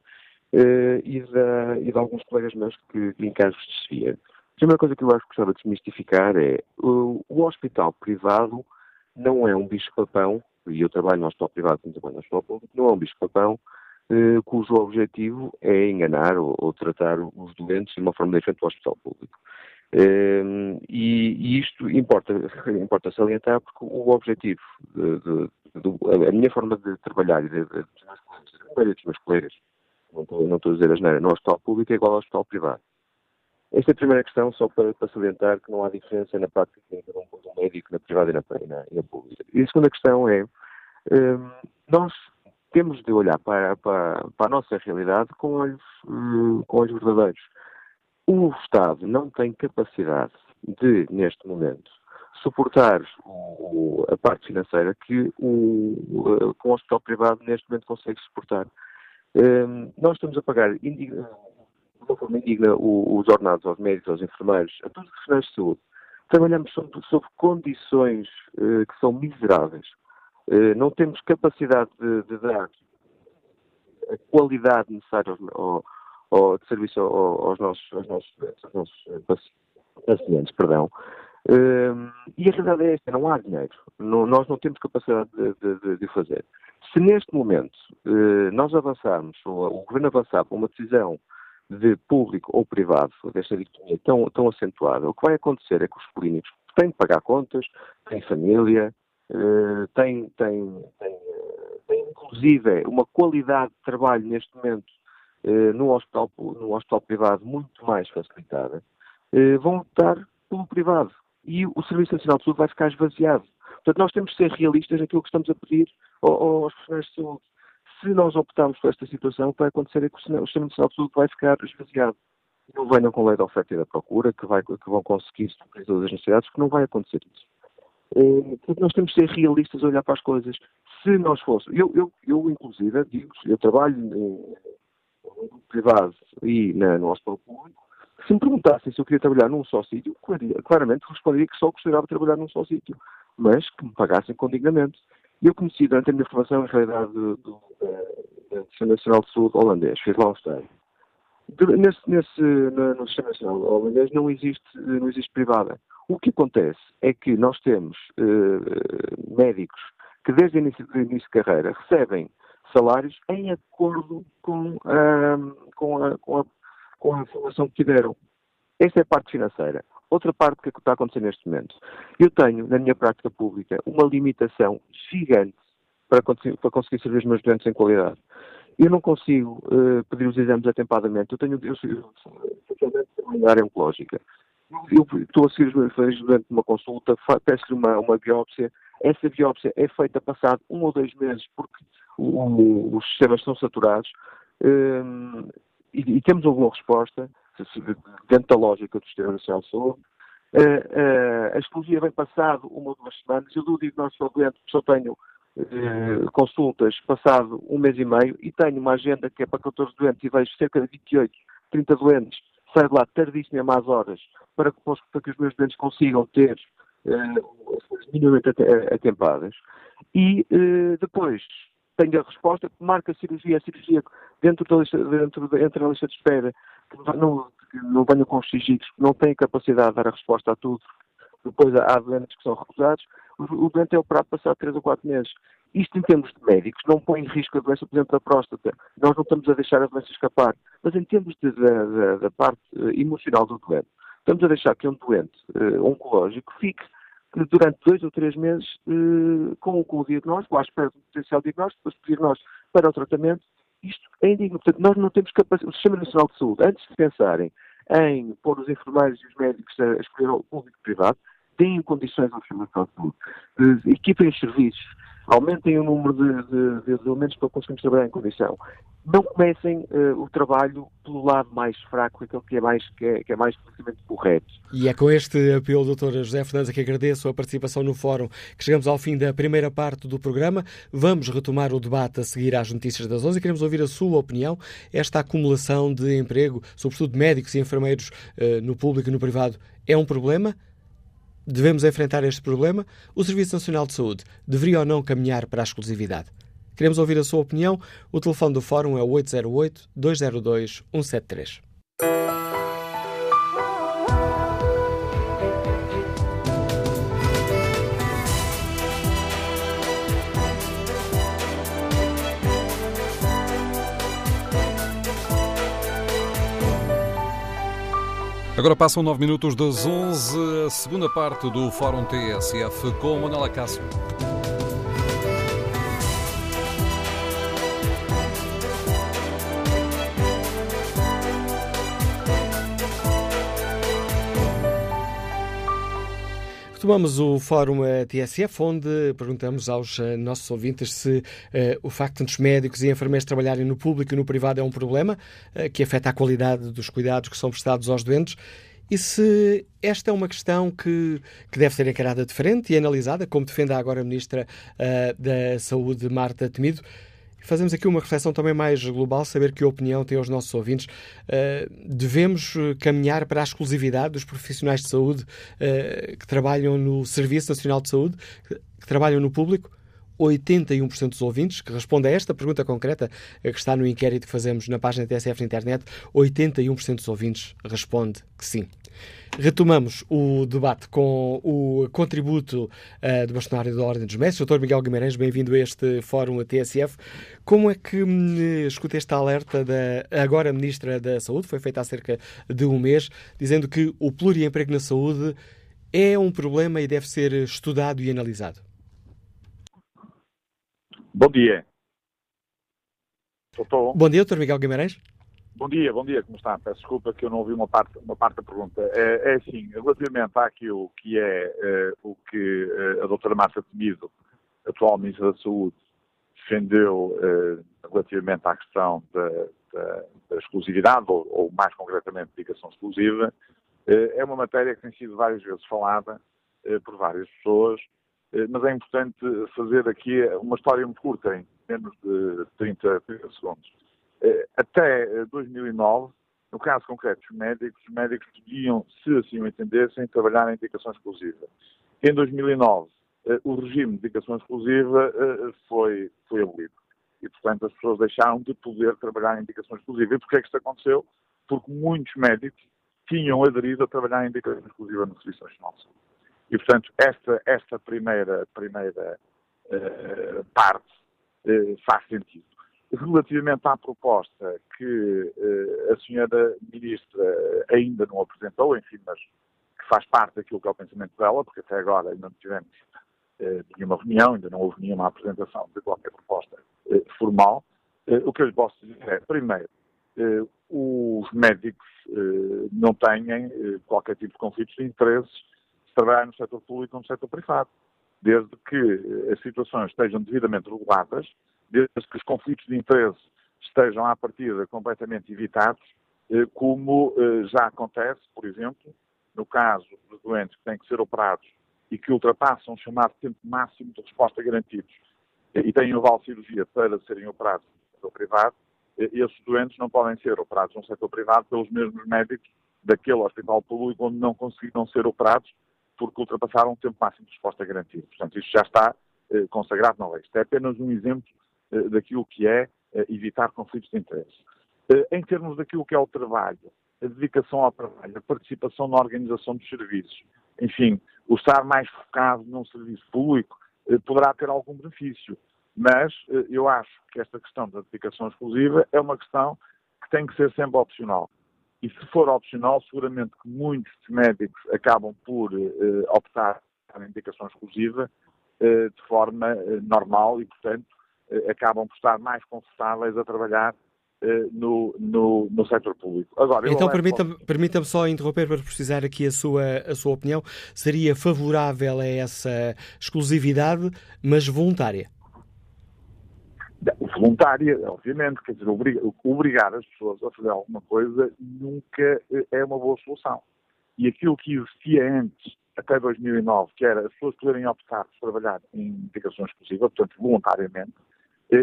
uh, e, da, e de alguns colegas meus que, que em casos de desvia. A primeira coisa que eu acho que gostava de desmistificar é o, o hospital privado não é um bicho-papão, e eu trabalho no hospital privado como trabalho no hospital público, não é um bicho-papão eh, cujo objetivo é enganar ou, ou, tratar os doentes de uma forma diferente do hospital público. Eh, e, e, isto importa, importa salientar porque o objetivo, de, de, de, a minha forma de trabalhar e de, de, dos meus colegas, não estou, não estou a dizer a geneira, no hospital público é igual ao hospital privado. Esta é a primeira questão, só para, para salientar que não há diferença na prática clínica de um, médico na privada e na, na, na pública. E a segunda questão é, um, nós temos de olhar para, para, para, a nossa realidade com olhos, um, com olhos verdadeiros. O Estado não tem capacidade de, neste momento, suportar o, a parte financeira que o, com o hospital privado neste momento consegue suportar. Um, nós estamos a pagar de uma forma indigna os ordenados aos médicos, aos enfermeiros, a todos os profissionais de saúde. Trabalhamos sob, sob condições uh, que são miseráveis. Uh, não temos capacidade de, de, dar a qualidade necessária ao, ao, de serviço ao, aos, nossos, aos, nossos, aos nossos pacientes. Perdão. Uh, e a realidade é esta, não há dinheiro. Não, nós não temos capacidade de, de fazer. Se neste momento nós avançarmos, ou o Governo avançar para uma decisão de público ou privado, desta dicotomia tão, tão acentuada, o que vai acontecer é que os clínicos têm de pagar contas, têm família, uh, têm, têm, têm inclusive uma qualidade de trabalho neste momento eh, no, hospital, no hospital privado muito mais facilitada, eh, vão optar pelo privado. E o Serviço Nacional de Saúde vai ficar esvaziado. Portanto, nós temos que ser realistas naquilo que estamos a pedir aos profissionais de saúde. Se nós optarmos por esta situação, o que vai acontecer é que o Sistema Nacional de Saúde vai ficar esvaziado. Não venham com lei da oferta e da procura, que, vai, que vão conseguir suprir todas as necessidades, que não vai acontecer isso. Eh, portanto, nós temos que ser realistas olhar para as coisas. Se nós fôssemos, eu, eu, eu inclusive, digo, eu trabalho no privado e na, no hospital público, se me perguntassem se eu queria trabalhar num só sítio, claramente responderia que só gostaria de trabalhar num só sítio, mas que me pagassem com dignamente. Eu conheci durante a minha formação, em realidade, do, do, Sistema Nacional de Saúde holandês, fiz lá um estágio. Nesse, nesse, no, no, Sistema Nacional holandês não existe, não existe privada. O que acontece é que nós temos uh, médicos que desde o início, início de carreira recebem salários em acordo com, uh, com, a, com, a, com a formação que tiveram. Esta é a parte financeira. Outra parte que está acontecendo neste momento. Eu tenho, na minha prática pública, uma limitação gigante para conseguir, para conseguir servir os meus doentes em qualidade. Eu não consigo uh, pedir os exames atempadamente. Eu tenho, eu, especialmente na área oncológica. Eu, estou a seguir os meus doentes durante uma consulta, peço-lhe uma, uma biópsia. Essa biópsia é feita passado um ou dois meses, porque o, os sistemas estão saturados. Um, e, e, temos alguma resposta dentro da lógica do Sistema Nacional de Saúde. Uh, uh, a exclusiva vem passado uma ou duas semanas. Eu dou o diagnóstico ao doente, só tenho uh, consultas passado um mês e meio e tenho uma agenda que é para 14 doentes e vejo cerca de 28, 30 doentes. Saio de lá tardíssimo a más horas para que, para que os meus doentes consigam ter minimamente atempadas. E depois tenho a resposta, marca a cirurgia, a cirurgia dentro da lista, dentro entre a lista de espera, não, não venham com os sigilhos, que não têm capacidade de dar a resposta a tudo. Depois há doentes que são recusados. O, doente é operado passado 3 ou 4 meses. Isto, em termos de médicos, não põe em risco a doença, por exemplo, da próstata. Nós não estamos a deixar a doença escapar. Mas em termos de, da, da, parte eh, emocional do doente, estamos a deixar que um doente uh, oncológico fique durante dois ou três meses uh, com, com o diagnóstico, à espera do potencial diagnóstico, depois do diagnóstico para o tratamento. Isto é indigno. Portanto, nós não temos capacidade. O Sistema Nacional de Saúde, antes de pensarem em pôr os enfermeiros e os médicos a escolher o público e privado, deem condições ao Sistema Nacional de Saúde, equipem os serviços, aumentem o número de, de, de, elementos para conseguirmos trabalhar em condição. Não comecem uh, o trabalho pelo lado mais fraco, aquele que é mais, que é, que é mais politicamente correto. E é com este apelo, Dr. José Fernandes, que agradeço a participação no fórum, que chegamos ao fim da primeira parte do programa. Vamos retomar o debate a seguir às notícias das 11 e queremos ouvir a sua opinião. Esta acumulação de emprego, sobretudo de médicos e enfermeiros uh, no público e no privado, é um problema? Devemos enfrentar este problema? O Serviço Nacional de Saúde deveria ou não caminhar para a exclusividade? Queremos ouvir a sua opinião. O telefone do Fórum é o 808-202-173. Agora passam 9 minutos das 11, a segunda parte do Fórum TSF com Manuela Cássio. Retomamos o Fórum eh, TSF, onde perguntamos aos eh, nossos ouvintes se uh, o facto de os médicos e enfermeiros trabalharem no público e no privado é um problema uh, que afeta a qualidade dos cuidados que são prestados aos doentes e se esta é uma questão que, que deve ser encarada de frente e analisada, como defende agora a Ministra uh, da Saúde, Marta Temido. Fazemos aqui uma reflexão também mais global, saber que opinião têm os nossos ouvintes. Uh, devemos eh, caminhar para a exclusividade dos profissionais de saúde uh, que trabalham no Serviço Nacional de Saúde, que trabalham no público? 81% dos ouvintes que respondem a esta pergunta concreta que está no inquérito que fazemos na página TSF na internet, 81% dos ouvintes responde que sim. Retomamos o debate com o contributo uh, do bastonário da Ordem dos Mestres, Dr. Miguel Guimarães, bem-vindo a este fórum a TSF. Como é que hum, escuta esta alerta da agora Ministra da Saúde, foi feita há cerca de um mês, dizendo que o pluriemprego na saúde é um problema e deve ser estudado e analisado? Bom dia. Bom dia, Dr. Miguel Guimarães. Bom dia, bom dia, como está? Peço desculpa que eu não ouvi uma parte, uma parte da pergunta. É, é assim, relativamente àquilo que é uh, o que uh, a doutora Márcia Temido, atual Ministra da Saúde, defendeu uh, relativamente à questão da, da, da exclusividade, ou, ou, mais concretamente dedicação exclusiva, é uma matéria que tem sido várias vezes falada por várias pessoas, mas é importante fazer aqui uma história muito curta, em menos de 30, 30 segundos. Eh, até 2009, eh, no caso concreto dos médicos, os médicos podiam, se assim o entendessem, trabalhar em indicação exclusiva. Em 2009, eh, o regime de indicação exclusiva foi, foi abolido. E, portanto, as pessoas deixaram de poder trabalhar em indicação exclusiva. E porquê é que isto aconteceu? Porque muitos médicos tinham aderido a trabalhar em indicação exclusiva no Serviço Nacional de Saúde. E, portanto, esta, esta primeira, primeira uh, parte uh, faz sentido. Relativamente à proposta que uh, a senhora Ministra ainda não apresentou, enfim, mas que faz parte daquilo que é o pensamento dela, porque até agora ainda não tivemos nenhuma reunião, ainda não houve nenhuma apresentação de qualquer proposta formal, o que eu lhe posso dizer é, primeiro, os médicos não têm qualquer tipo de conflitos de interesses se trabalhar no setor público ou no setor privado, desde que as situações estejam devidamente reguladas desde que os conflitos de interesse estejam à partida completamente evitados, eh, como eh, já acontece, por exemplo, no caso de doentes que têm que ser operados e que ultrapassam o chamado tempo máximo de resposta garantidos eh, e têm o vale cirurgia para serem operados no setor privado, esses doentes não podem ser operados no setor privado pelos mesmos médicos daquele hospital público onde não conseguiram ser operados porque ultrapassaram o tempo máximo de resposta garantido. Portanto, isto já está consagrado na lei. Isto é apenas um exemplo eh, daquilo que é eh, evitar conflitos de interesse. Eh, em termos daquilo que é o trabalho, a dedicação ao trabalho, a participação na organização dos serviços, enfim, o estar mais focado num serviço público poderá ter algum benefício. Mas eu acho que esta questão da dedicação exclusiva é uma questão que tem que ser sempre opcional. E se for opcional, seguramente que muitos médicos acabam por optar pela indicação exclusiva de forma normal e, portanto, acabam por estar mais confortáveis a trabalhar no, no, no setor público. Agora, então, permita-me permita só interromper para precisar aqui a sua, a sua opinião. Seria favorável a essa exclusividade, mas voluntária? Voluntária, obviamente, quer dizer, obrigar as pessoas a fazer alguma coisa nunca eh, é uma boa solução. E aquilo que existia antes, até 2009, que era as pessoas poderem optar por trabalhar em indicação exclusiva, portanto, voluntariamente,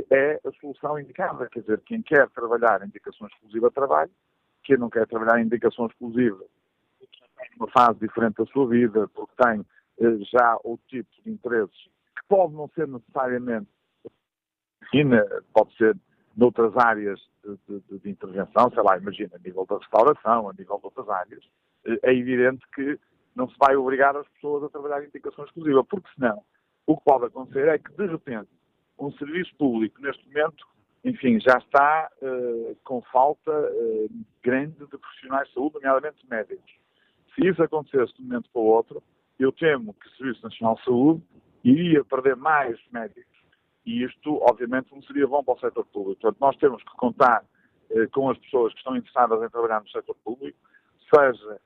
é a solução indicada. Quer dizer, quem quer trabalhar em indicação exclusiva trabalha, quem não quer trabalhar em indicação exclusiva numa fase diferente da sua vida, porque tem eh, já outro tipo de interesses que pode não ser necessariamente pode ser noutras áreas de, de, de, intervenção, sei lá, imagina, a nível da restauração, a nível de outras áreas, eh, é evidente que não se vai obrigar as pessoas a trabalhar em indicação exclusiva, porque senão o que pode acontecer é que, de repente, um serviço público, neste momento, enfim, já está uh, com falta uh, grande de profissionais de saúde, nomeadamente médicos. Se isso acontecesse de um momento para o outro, eu temo que o Serviço Nacional de Saúde iria perder mais médicos. E isto, obviamente, não seria bom para o setor público. Portanto, nós temos que contar uh, com as pessoas que estão interessadas em trabalhar no setor público, seja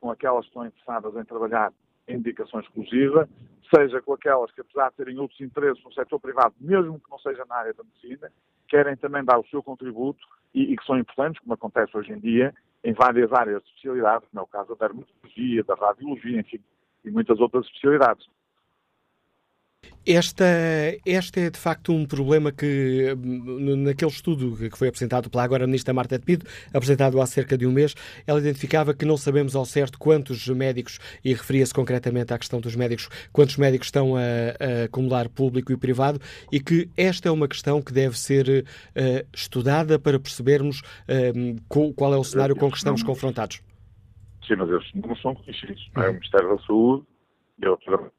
com aquelas que estão interessadas em trabalhar em indicação exclusiva, seja com aquelas que, apesar de terem outros interesses no setor privado, mesmo que não seja na área da medicina, querem também dar o seu contributo e, e que são importantes, como acontece hoje em dia, em várias áreas de especialidade, como é o caso da dermatologia, da radiologia, enfim, e muitas outras especialidades. Esta, este é de facto um problema que, naquele estudo que foi apresentado pela agora Ministra Marta Temido, apresentado há cerca de um mês, ela identificava que não sabemos ao certo quantos médicos, e referia-se concretamente à questão dos médicos, quantos médicos estão a, a, acumular público e privado, e que esta é uma questão que deve ser uh, estudada para percebermos uh, qual é o cenário com que estamos confrontados. Sim, mas esses não são conhecidos. É? O Ministério da Saúde e a outra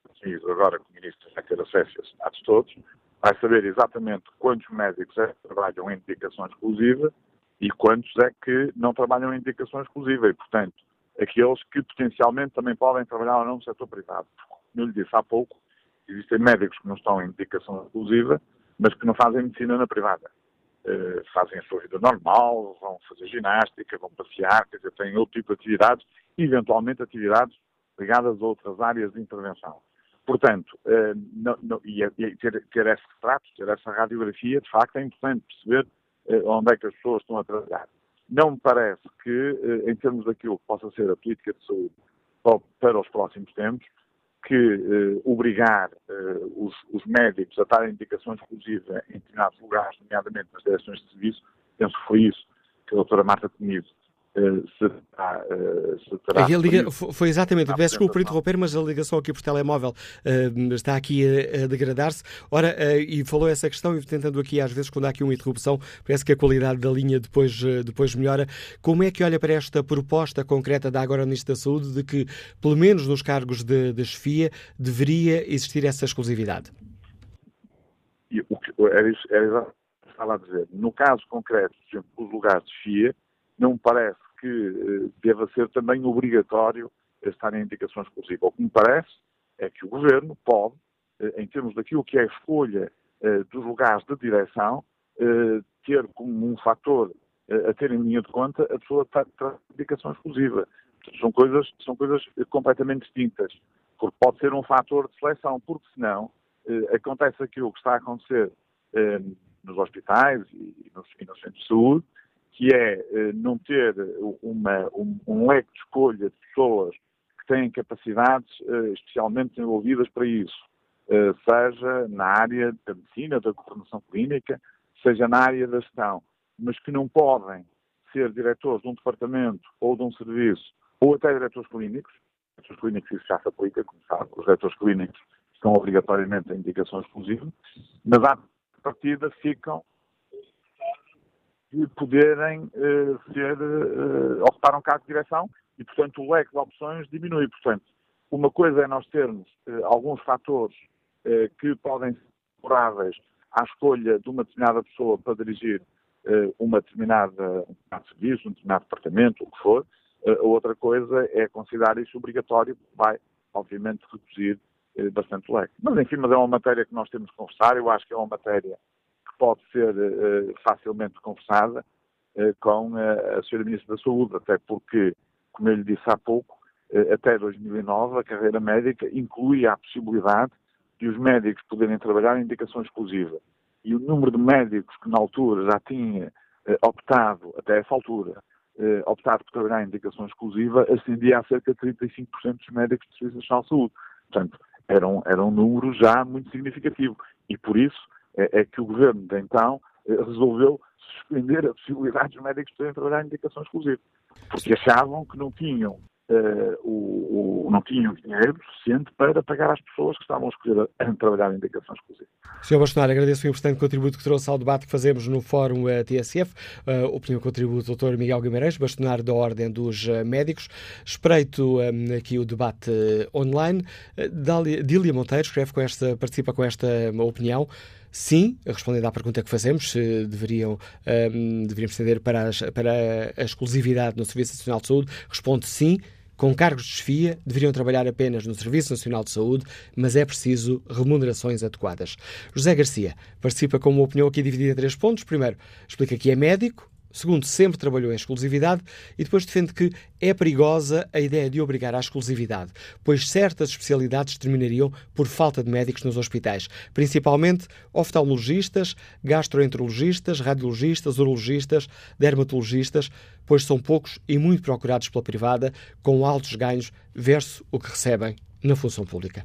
agora que o Ministro vai ter acesso a esses todos, vai saber exatamente quantos médicos é que trabalham em indicação exclusiva e quantos é que não trabalham em indicação exclusiva. E, portanto, aqueles que potencialmente também podem trabalhar ou não no setor privado. Como eu lhe disse há pouco, existem médicos que não estão em indicação exclusiva, mas que não fazem medicina na privada. uh, fazem a sua vida normal, vão fazer ginástica, vão passear, quer dizer, têm outro tipo de atividades, eventualmente atividades ligadas a outras áreas de intervenção. Portanto, uh, não, não, e, ter, ter, esse retrato, ter essa radiografia, de facto é importante perceber uh, onde é que as pessoas estão a trabalhar. Não me parece que, em termos daquilo que possa ser a política de saúde para os próximos tempos, que eh, obrigar eh, os, os, médicos a darem indicação exclusiva em determinados lugares, nomeadamente nas direções de serviço, penso que foi isso que a doutora Marta Temido eh, se terá, eh, se terá liga, foi exatamente, peço desculpa por interromper, mas a ligação aqui por telemóvel uh, está aqui a, a degradar-se. Ora, uh, e falou essa questão, e tentando aqui, às vezes, quando há aqui uma interrupção, parece que a qualidade da linha depois, uh, depois melhora. Como é que olha para esta proposta concreta da agora Ministra da Saúde de que, pelo menos nos cargos de, de chefia, deveria existir essa exclusividade? E, o que, era isso, era estava a dizer. No caso concreto, por exemplo, os lugares de chefia, não me parece que eh, deva ser também obrigatório estar em indicação exclusiva. O que me parece é que o Governo pode, eh, em termos daquilo que é a escolha eh, dos lugares de direção, ter como um fator a ter em linha de conta a pessoa ter indicação exclusiva. São coisas, são coisas completamente distintas. Porque pode ser um fator de seleção, porque senão acontece aquilo que está a acontecer nos hospitais e nos, e nos centros de saúde, que é eh, não ter uma, um, um, leque de escolha de pessoas que têm capacidades eh, especialmente desenvolvidas para isso, eh, seja na área da medicina, da governação clínica, seja na área da gestão, mas que não podem ser diretores de um departamento ou de um serviço, ou até diretores clínicos. Diretores clínicos isso já se aplica, como sabe, os diretores clínicos estão obrigatoriamente em indicação exclusiva, mas à partida ficam de poderem uh, ser, uh, ocupar um cargo de direção e, portanto, o leque de opções diminui. Portanto, uma coisa é nós termos uh, alguns fatores que podem ser favoráveis à escolha de uma determinada pessoa para dirigir uma determinada, um determinado serviço, um determinado departamento, o que for. a outra coisa é considerar isso obrigatório, vai, obviamente, reduzir bastante o leque. Mas, enfim, mas é uma matéria que nós temos que conversar. Eu acho que é uma matéria pode ser uh, facilmente conversada uh, com uh, a Sra. Ministra da Saúde, até porque, como eu lhe disse há pouco, até 2009 a carreira médica incluía a possibilidade de os médicos poderem trabalhar em indicação exclusiva. E o número de médicos que na altura já tinha optado, até essa altura, optado por trabalhar em indicação exclusiva, ascendia a cerca de 35% dos médicos do Serviço Nacional de Saúde. Portanto, era um, era um número já muito significativo. E por isso, é, é que o governo de então eh, resolveu suspender a possibilidade dos médicos poderem trabalhar em indicação exclusiva, porque achavam que não tinham, uh, o, o, não tinham dinheiro suficiente para pagar às pessoas que estavam a escolher a, a trabalhar em indicação exclusiva. Sr. Bastonar, agradeço o importante contributo que trouxe ao debate que fazemos no Fórum uh, TSF, uh, o primeiro contributo do Dr. Miguel Guimarães, bastonar da Ordem dos Médicos. Espreito um, aqui o debate online. Uh, Dília Monteiro escreve com esta, participa com esta opinião. Sim, respondendo à pergunta que fazemos, se deveriam, um, deveriam proceder para, as, para a exclusividade no Serviço Nacional de Saúde, responde sim. Com cargos de chefia, deveriam trabalhar apenas no Serviço Nacional de Saúde, mas é preciso remunerações adequadas. José Garcia participa com uma opinião aqui dividida em três pontos. Primeiro, explica que é médico, Segundo, sempre trabalhou em exclusividade e depois defende que é perigosa a ideia de obrigar à exclusividade, pois certas especialidades terminariam por falta de médicos nos hospitais, principalmente oftalmologistas, gastroenterologistas, radiologistas, urologistas, dermatologistas, pois são poucos e muito procurados pela privada, com altos ganhos versus o que recebem na função pública.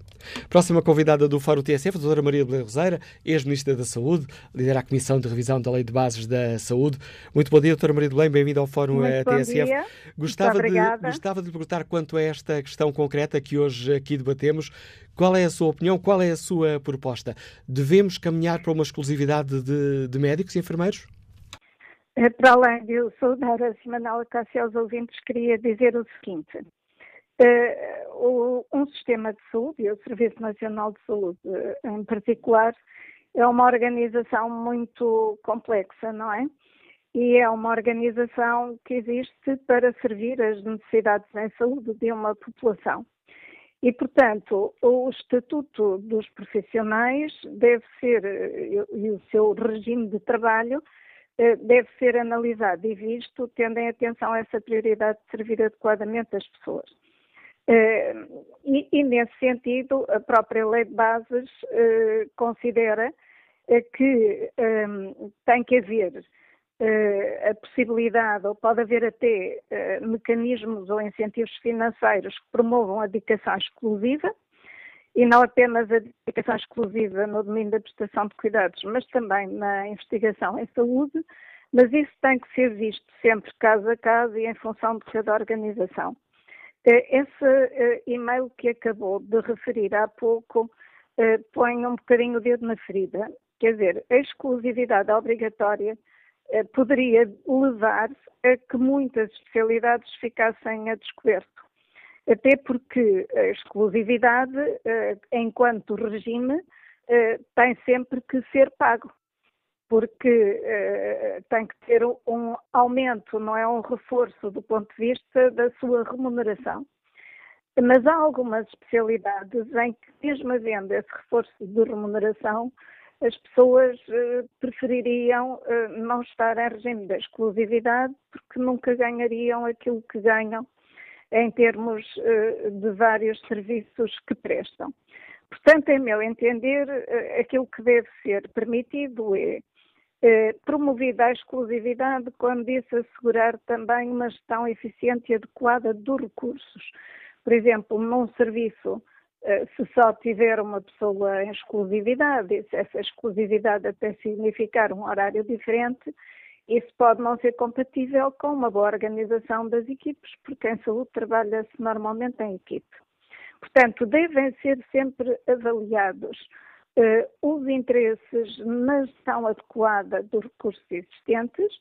Próxima convidada do Fórum TSF, a doutora Maria Belém Roseira, ex-ministra da Saúde, lidera a Comissão de Revisão da Lei de Bases da Saúde. Muito bom dia, doutora Maria Belém, bem-vinda ao Fórum Muito eh, TSF. Dia. Gostava de, gostava de lhe perguntar quanto a esta questão concreta que hoje aqui debatemos. Qual é a sua opinião? Qual é a sua proposta? Devemos caminhar para uma exclusividade de, de médicos e enfermeiros? Eh, para além de eu saudar a Semanal Cássia aos ouvintes, queria dizer o seguinte. Uh, um sistema de saúde, o Serviço Nacional de Saúde uh, em particular, é uma organização muito complexa, não é? E é uma organização que existe para servir as necessidades em saúde de uma população. E, portanto, o estatuto dos profissionais deve ser, e o seu regime de trabalho, eh, deve ser analisado e visto tendo em atenção essa prioridade de servir adequadamente as pessoas. Eh, e, e, nesse sentido, a própria Lei de Bases eh, considera que tem que haver a possibilidade, ou pode haver até mecanismos ou incentivos financeiros que promovam a dedicação exclusiva, e não apenas a dedicação exclusiva no domínio da prestação de cuidados, mas também na investigação em saúde, mas isso tem que ser visto sempre caso a caso e em função de cada organização. Eh, esse eh, e-mail que acabou de referir há pouco eh, põe um bocadinho o dedo na ferida. Quer dizer, a exclusividade obrigatória poderia levar a que muitas especialidades ficassem a descoberto até porque a exclusividade, enquanto regime, tem sempre que ser pago, porque eh, tem que ter um aumento, não é um reforço do ponto de vista da sua remuneração. Mas há algumas especialidades em que, mesmo havendo esse reforço de remuneração, as pessoas prefeririam não estar em regime de exclusividade porque nunca ganhariam aquilo que ganham em termos eh, de vários serviços que prestam. Portanto, em meu entender, eh, aquilo que deve ser permitido é eh, promovida a exclusividade quando isso assegurar também uma gestão eficiente e adequada dos recursos. Por exemplo, num serviço, se só tiver uma pessoa em exclusividade, essa exclusividade até significar um horário diferente, isso pode não ser compatível com uma boa organização das equipes, porque em saúde trabalha-se normalmente em equipe. Portanto, devem ser sempre avaliados os interesses na gestão adequada dos recursos existentes.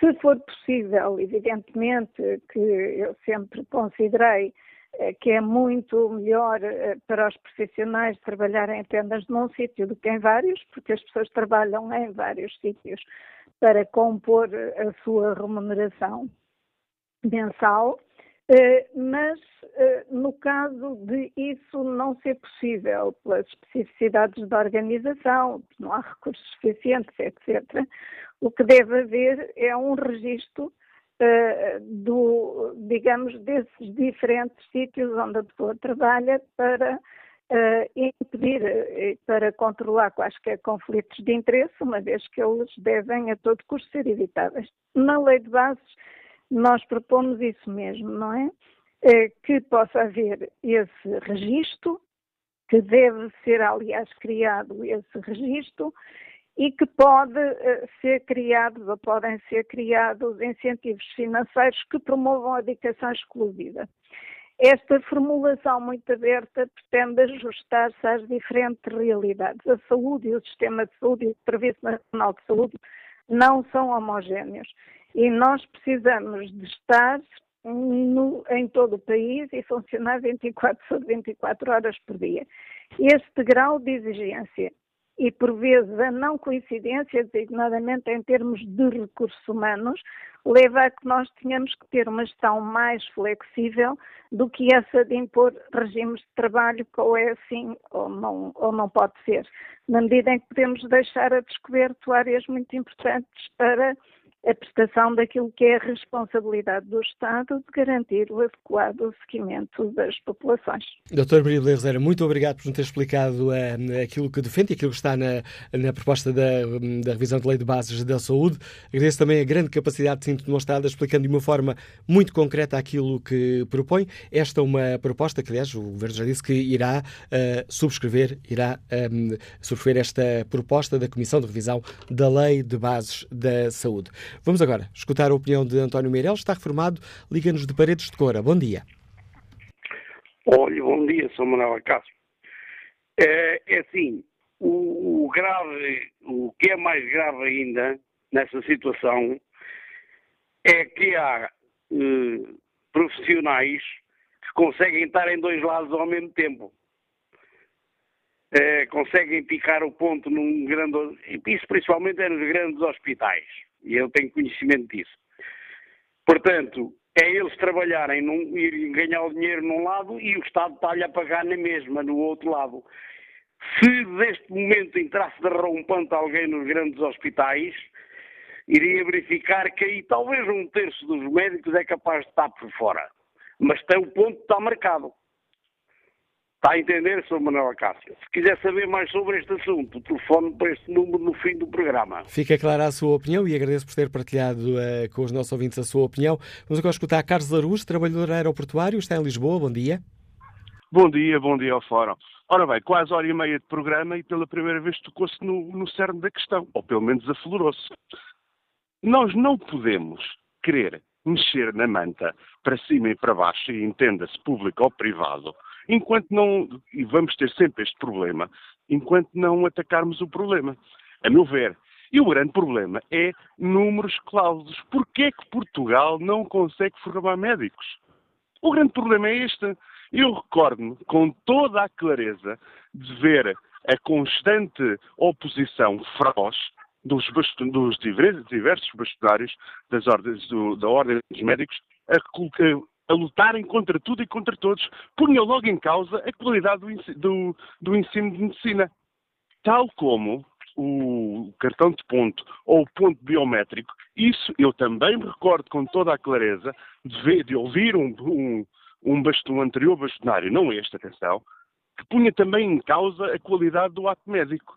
Se for possível, evidentemente, que eu sempre considerei uh, que é muito melhor uh, para os profissionais trabalharem apenas num sítio do que em vários, porque as pessoas trabalham em vários sítios para compor a sua remuneração mensal, eh, mas eh, no caso de isso não ser possível pelas especificidades da organização, não há recursos suficientes, etc., o que deve haver é um registro uh, do, digamos, desses diferentes sítios onde a pessoa trabalha para impedir para controlar quaisquer conflitos de interesse, uma vez que eles devem a todo custo ser evitáveis. Na lei de bases, nós propomos isso mesmo, não é? Uh, que possa haver esse registro, que deve ser, aliás, criado esse registro, e que pode uh, ser criados ou podem ser criados incentivos financeiros que promovam a dedicação exclusiva. Esta formulação muito aberta pretende ajustar-se às diferentes realidades. A saúde e o sistema de saúde e o Serviço Nacional de Saúde não são homogéneos e nós precisamos de estar no, em todo o país e funcionar 24 sobre 24 horas por dia. Este grau de exigência e, por vezes, a não coincidência, designadamente em termos de recursos humanos, leva a que nós tenhamos que ter uma gestão mais flexível do que essa de impor regimes de trabalho que ou é assim ou não, ou não pode ser, na medida em que podemos deixar a descoberto áreas muito importantes para a prestação daquilo que é a responsabilidade do Estado de garantir o adequado seguimento das populações. Dr. Maria Lerezeira, muito obrigado por nos ter explicado uh, aquilo que defende e aquilo que está na, na proposta da, da, revisão de lei de bases da saúde. Agradeço também a grande capacidade de síntese demonstrada, explicando de uma forma muito concreta aquilo que propõe. Esta é uma proposta que, aliás, o Governo já disse que irá uh, subscrever, irá um, subscrever esta proposta da Comissão de Revisão da Lei de Bases da Saúde. Vamos agora escutar a opinião de António Meireles, está reformado, liga-nos de Paredes de Cora. Bom dia. Olha, bom dia, sou Manuel Acácio. É, é assim, o, o, grave, o que é mais grave ainda nessa situação é que há eh, profissionais que conseguem estar em dois lados ao mesmo tempo. É, conseguem picar o ponto num grande. Isso principalmente é nos grandes hospitais e eu tenho conhecimento disso. Portanto, é eles trabalharem num, e ganhar o dinheiro num lado e o Estado está-lhe a pagar na mesma, no outro lado. Se neste momento entrasse de rompante alguém nos grandes hospitais, iria verificar que aí talvez um terço dos médicos é capaz de estar por fora. Mas tem o ponto que está marcado. Está a entender, Sr. Manuel Acácio? Se quiser saber mais sobre este assunto, telefone para este número no fim do programa. Fica clara a sua opinião e agradeço por ter partilhado uh, com os nossos ouvintes a sua opinião. Vamos agora escutar Carlos Larus, trabalhador aeroportuário, está em Lisboa. Bom dia. Bom dia, bom dia ao Fórum. Ora bem, quase hora e meia de programa e pela primeira vez tocou-se no, no cerne da questão, ou pelo menos aflorou-se. Nós não podemos querer mexer na manta para cima e para baixo, e entenda-se público ou privado, enquanto não, e vamos ter sempre este problema, enquanto não atacarmos o problema. A meu ver. E o grande problema é números clausos. Porquê é que Portugal não consegue formar médicos? O grande problema é este. Eu recordo-me com toda a clareza de ver a constante oposição feroz dos, dos diversos bastonários das ordens do, da Ordem dos Médicos a, a lutarem contra tudo e contra todos, punha logo em causa a qualidade do, do, do ensino de medicina. Tal como o cartão de ponto ou o ponto biométrico, isso eu também me recordo com toda a clareza de, ver, de ouvir um, um, um, um anterior bastonário, não este, atenção, que punha também em causa a qualidade do ato médico.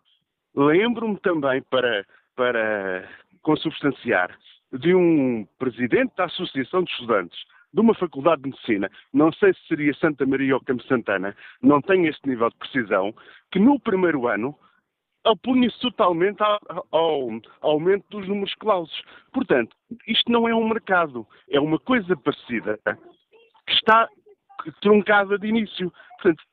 Lembro-me também, para, para consubstanciar, de um presidente da Associação de Estudantes de uma faculdade de medicina, não sei se seria Santa Maria ou Campo Santana, não tenho este nível de precisão, que no primeiro ano opunha-se totalmente ao, ao, aumento dos números clausos. Portanto, isto não é um mercado, é uma coisa parecida que está truncada de início. Portanto,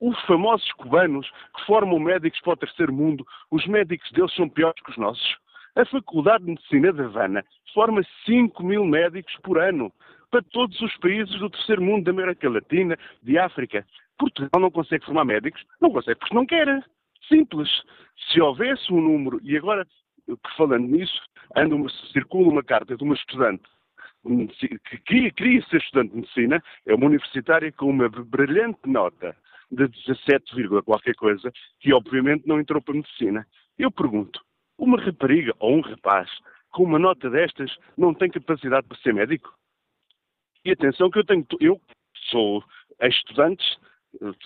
os famosos cubanos que formam médicos para o terceiro mundo, os médicos deles são piores que os nossos. A Faculdade de Medicina da Havana forma 5 mil médicos por ano para todos os países do terceiro mundo, da América Latina, de África. Portugal não consegue formar médicos? Não consegue porque não quer. Simples. Se houvesse um número, e agora, falando nisso, uma, circula uma carta de uma estudante que queria ser estudante de medicina, é uma universitária com uma brilhante nota de 17, qualquer coisa, que obviamente não entrou para medicina. Eu pergunto, uma rapariga ou um rapaz com uma nota destas não tem capacidade para ser médico? E atenção que eu tenho, eu sou estudante,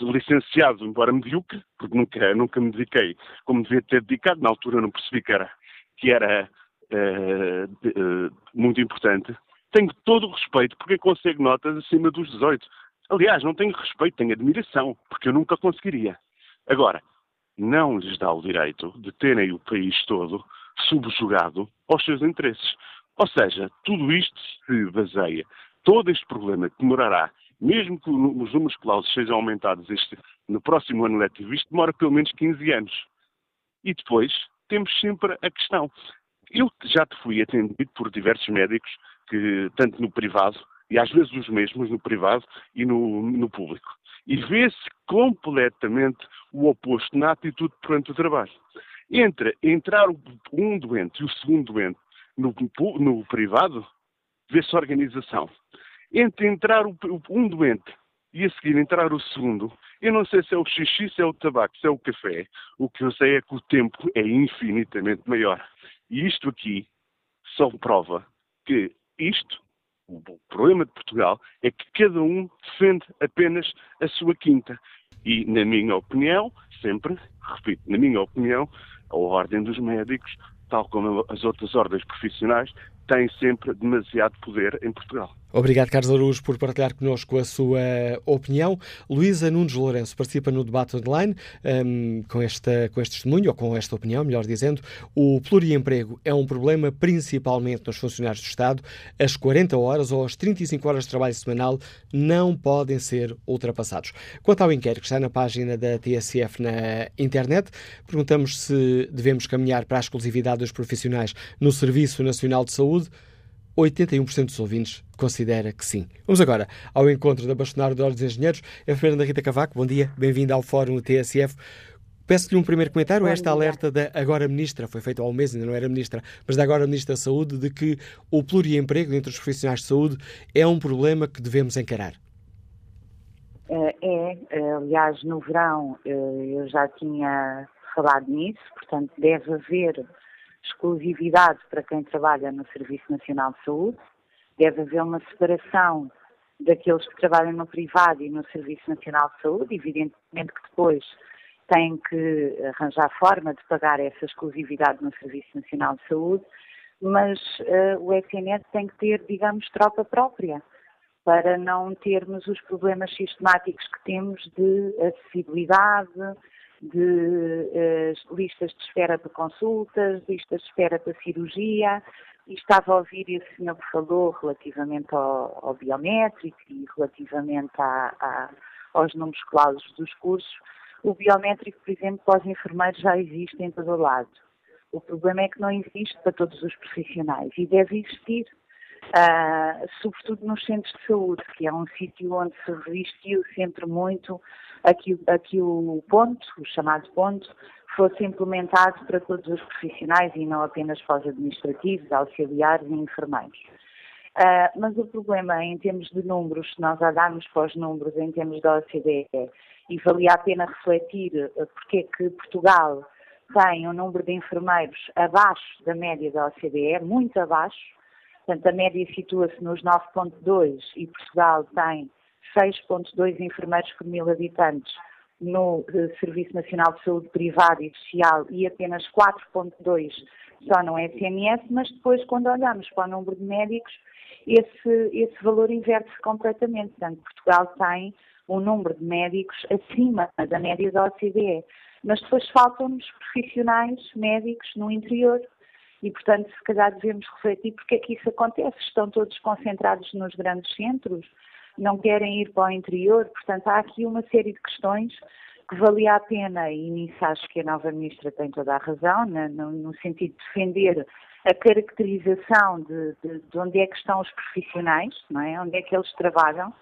licenciado, embora medíocre, porque nunca, nunca me dediquei como devia ter dedicado, na altura não percebi que era, que era uh, uh, muito importante. Tenho todo o respeito porque consigo notas acima dos 18. Aliás, não tenho respeito, tenho admiração, porque eu nunca conseguiria. Agora, não lhes dá o direito de terem o país todo subjugado aos seus interesses. Ou seja, tudo isto se baseia, todo este problema que demorará, mesmo que os números clausos sejam aumentados este, no próximo ano letivo, isto demora pelo menos 15 anos. E depois temos sempre a questão. Eu já te fui atendido por diversos médicos, que, tanto no privado e às vezes os mesmos no privado e no, no público. E vê-se completamente o oposto na atitude perante o trabalho. Entre entrar um doente e o segundo doente no, no privado, vê-se organização. Entre entrar um doente e a seguir entrar o segundo, eu não sei se é o xixi, se é o tabaco, se é o café. O que eu sei é que o tempo é infinitamente maior. E isto aqui só prova que isto o problema de Portugal é que cada um defende apenas a sua quinta. E, na minha opinião, sempre, repito, na minha opinião, a Ordem dos Médicos, tal como as outras ordens profissionais, tem sempre demasiado poder em Portugal. Obrigado, Carlos Araújo, por partilhar connosco a sua opinião. Luísa Nunes Lourenço participa no debate online um, com, esta, com este testemunho, ou com esta opinião, melhor dizendo. O pluriemprego é um problema principalmente nos funcionários do Estado. As 40 horas ou as 35 horas de trabalho semanal não podem ser ultrapassados. Quanto ao inquérito que está na página da TSF na internet, perguntamos se devemos caminhar para a exclusividade dos profissionais no Serviço Nacional de Saúde. 81% dos ouvintes considera que sim. Vamos agora ao encontro da bastonário de Ordens Engenheiros, a Fernanda Rita Cavaco. Bom dia, bem-vinda ao Fórum TSF. Peço-lhe um primeiro comentário a esta alerta da agora Ministra, foi feito há um mês, ainda não era Ministra, mas da agora Ministra da Saúde, de que o pluriemprego entre os profissionais de saúde é um problema que devemos encarar. É, é aliás, no verão eh, eu já tinha falado nisso, portanto, deve haver exclusividade para quem trabalha no Serviço Nacional de Saúde, deve haver uma separação daqueles que trabalham no privado e no Serviço Nacional de Saúde, evidentemente que depois têm que arranjar forma de pagar essa exclusividade no Serviço Nacional de Saúde, mas uh, o SNS tem que ter, digamos, tropa própria para não termos os problemas sistemáticos que temos de acessibilidade, de uh, listas de espera para consultas, listas de espera para cirurgia, e estava a ouvir esse senhor que falou relativamente ao, ao biométrico e relativamente aos números clausos dos cursos. O biométrico, por exemplo, para os enfermeiros já existe em todo o lado. O problema é que não existe para todos os profissionais e deve existir, uh, sobretudo nos centros de saúde, que é um sítio onde se resistiu sempre muito a que, a que o ponto, o chamado ponto, fosse implementado para todos os profissionais e não apenas para os administrativos, auxiliares e enfermeiros. Uh, mas o problema em termos de números, se nós olharmos para os números em termos da OCDE, e valia a pena refletir uh, porque é que Portugal tem um número de enfermeiros abaixo da média da OCDE, muito abaixo, portanto a média situa-se nos 9.2 e Portugal tem 6.2 enfermeiros por mil habitantes, no uh, Serviço Nacional de Saúde Privado e Social e apenas 4,2 só no SNS, mas depois, quando olhamos para o número de médicos, esse, esse valor inverte-se completamente. Portanto, Portugal tem um número de médicos acima da média da OCDE, mas depois faltam-nos profissionais médicos no interior. E, portanto, se calhar devemos refletir porque é que isso acontece. Estão todos concentrados nos grandes centros, não querem ir para o interior. Portanto, há aqui uma série de questões que valia a pena, e nisso acho que a nova ministra tem toda a razão, no, no sentido de defender a caracterização de, de, de, onde é que estão os profissionais, não é? onde é que eles trabalham,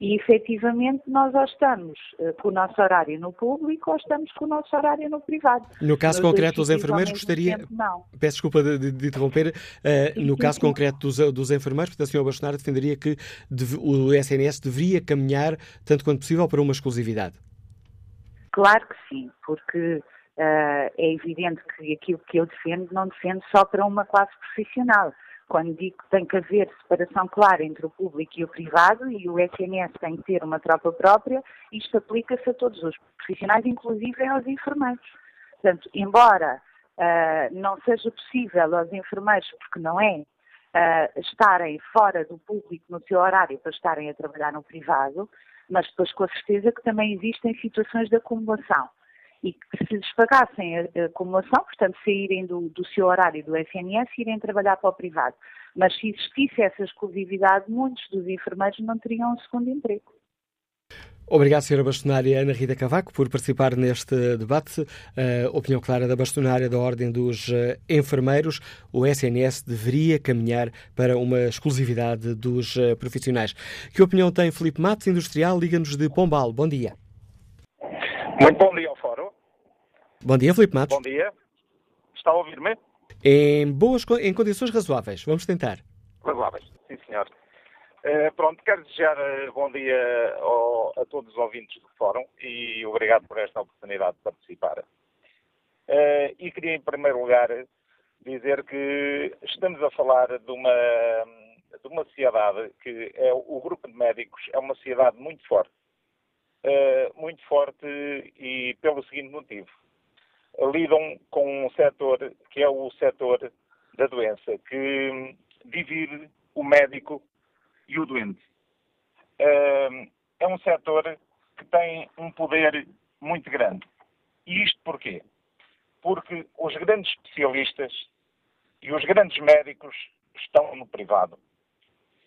e efetivamente nós ou estamos uh, com o nosso horário no público ou estamos com o nosso horário no privado. No caso Nos concreto dos enfermeiros, gostaria. Tempo, Peço desculpa de, de, de interromper. Uh, no caso concreto dos, dos enfermeiros, portanto, a senhora Bolsonaro defenderia que deve, o SNS deveria caminhar, tanto quanto possível, para uma exclusividade. Claro que sim, porque uh, é evidente que aquilo que eu defendo não defendo só para uma classe profissional quando digo que tem que haver separação clara entre o público e o privado e o SNS tem que ter uma tropa própria, isto aplica-se a todos os profissionais, inclusive aos enfermeiros. Portanto, embora uh, não seja possível aos enfermeiros, porque não é, uh, estarem fora do público no seu horário para estarem a trabalhar no privado, mas depois com a certeza que também existem situações de acumulação e que se lhes pagassem a, acumulação, portanto saírem do, do seu horário do SNS e irem trabalhar para o privado. Mas se existisse essa exclusividade, muitos dos enfermeiros não teriam um segundo emprego. Obrigado, Sra. Bastonária Ana Rita Cavaco, por participar neste debate. Uh, opinião clara da bastonária da Ordem dos uh, Enfermeiros. O SNS deveria caminhar para uma exclusividade dos uh, profissionais. Que opinião tem Felipe Matos, industrial, Liga-nos de Pombal. Bom dia. Muito bom dia. Bom dia, Filipe Matos. Bom dia. Está a ouvir-me? Em boas, em condições razoáveis. Vamos tentar. Razoáveis, sim senhor. Uh, pronto, quero desejar uh, bom dia ao, a todos os ouvintes do Fórum e obrigado por esta oportunidade de participar. Uh, e queria, em primeiro lugar, dizer que estamos a falar de uma, de uma sociedade que é o grupo de médicos é uma sociedade muito forte. muito forte e pelo seguinte motivo lidam com um setor que é o setor da doença, que divide o médico e o doente. É um setor que tem um poder muito grande. E isto porquê? Porque os grandes especialistas e os grandes médicos estão no privado.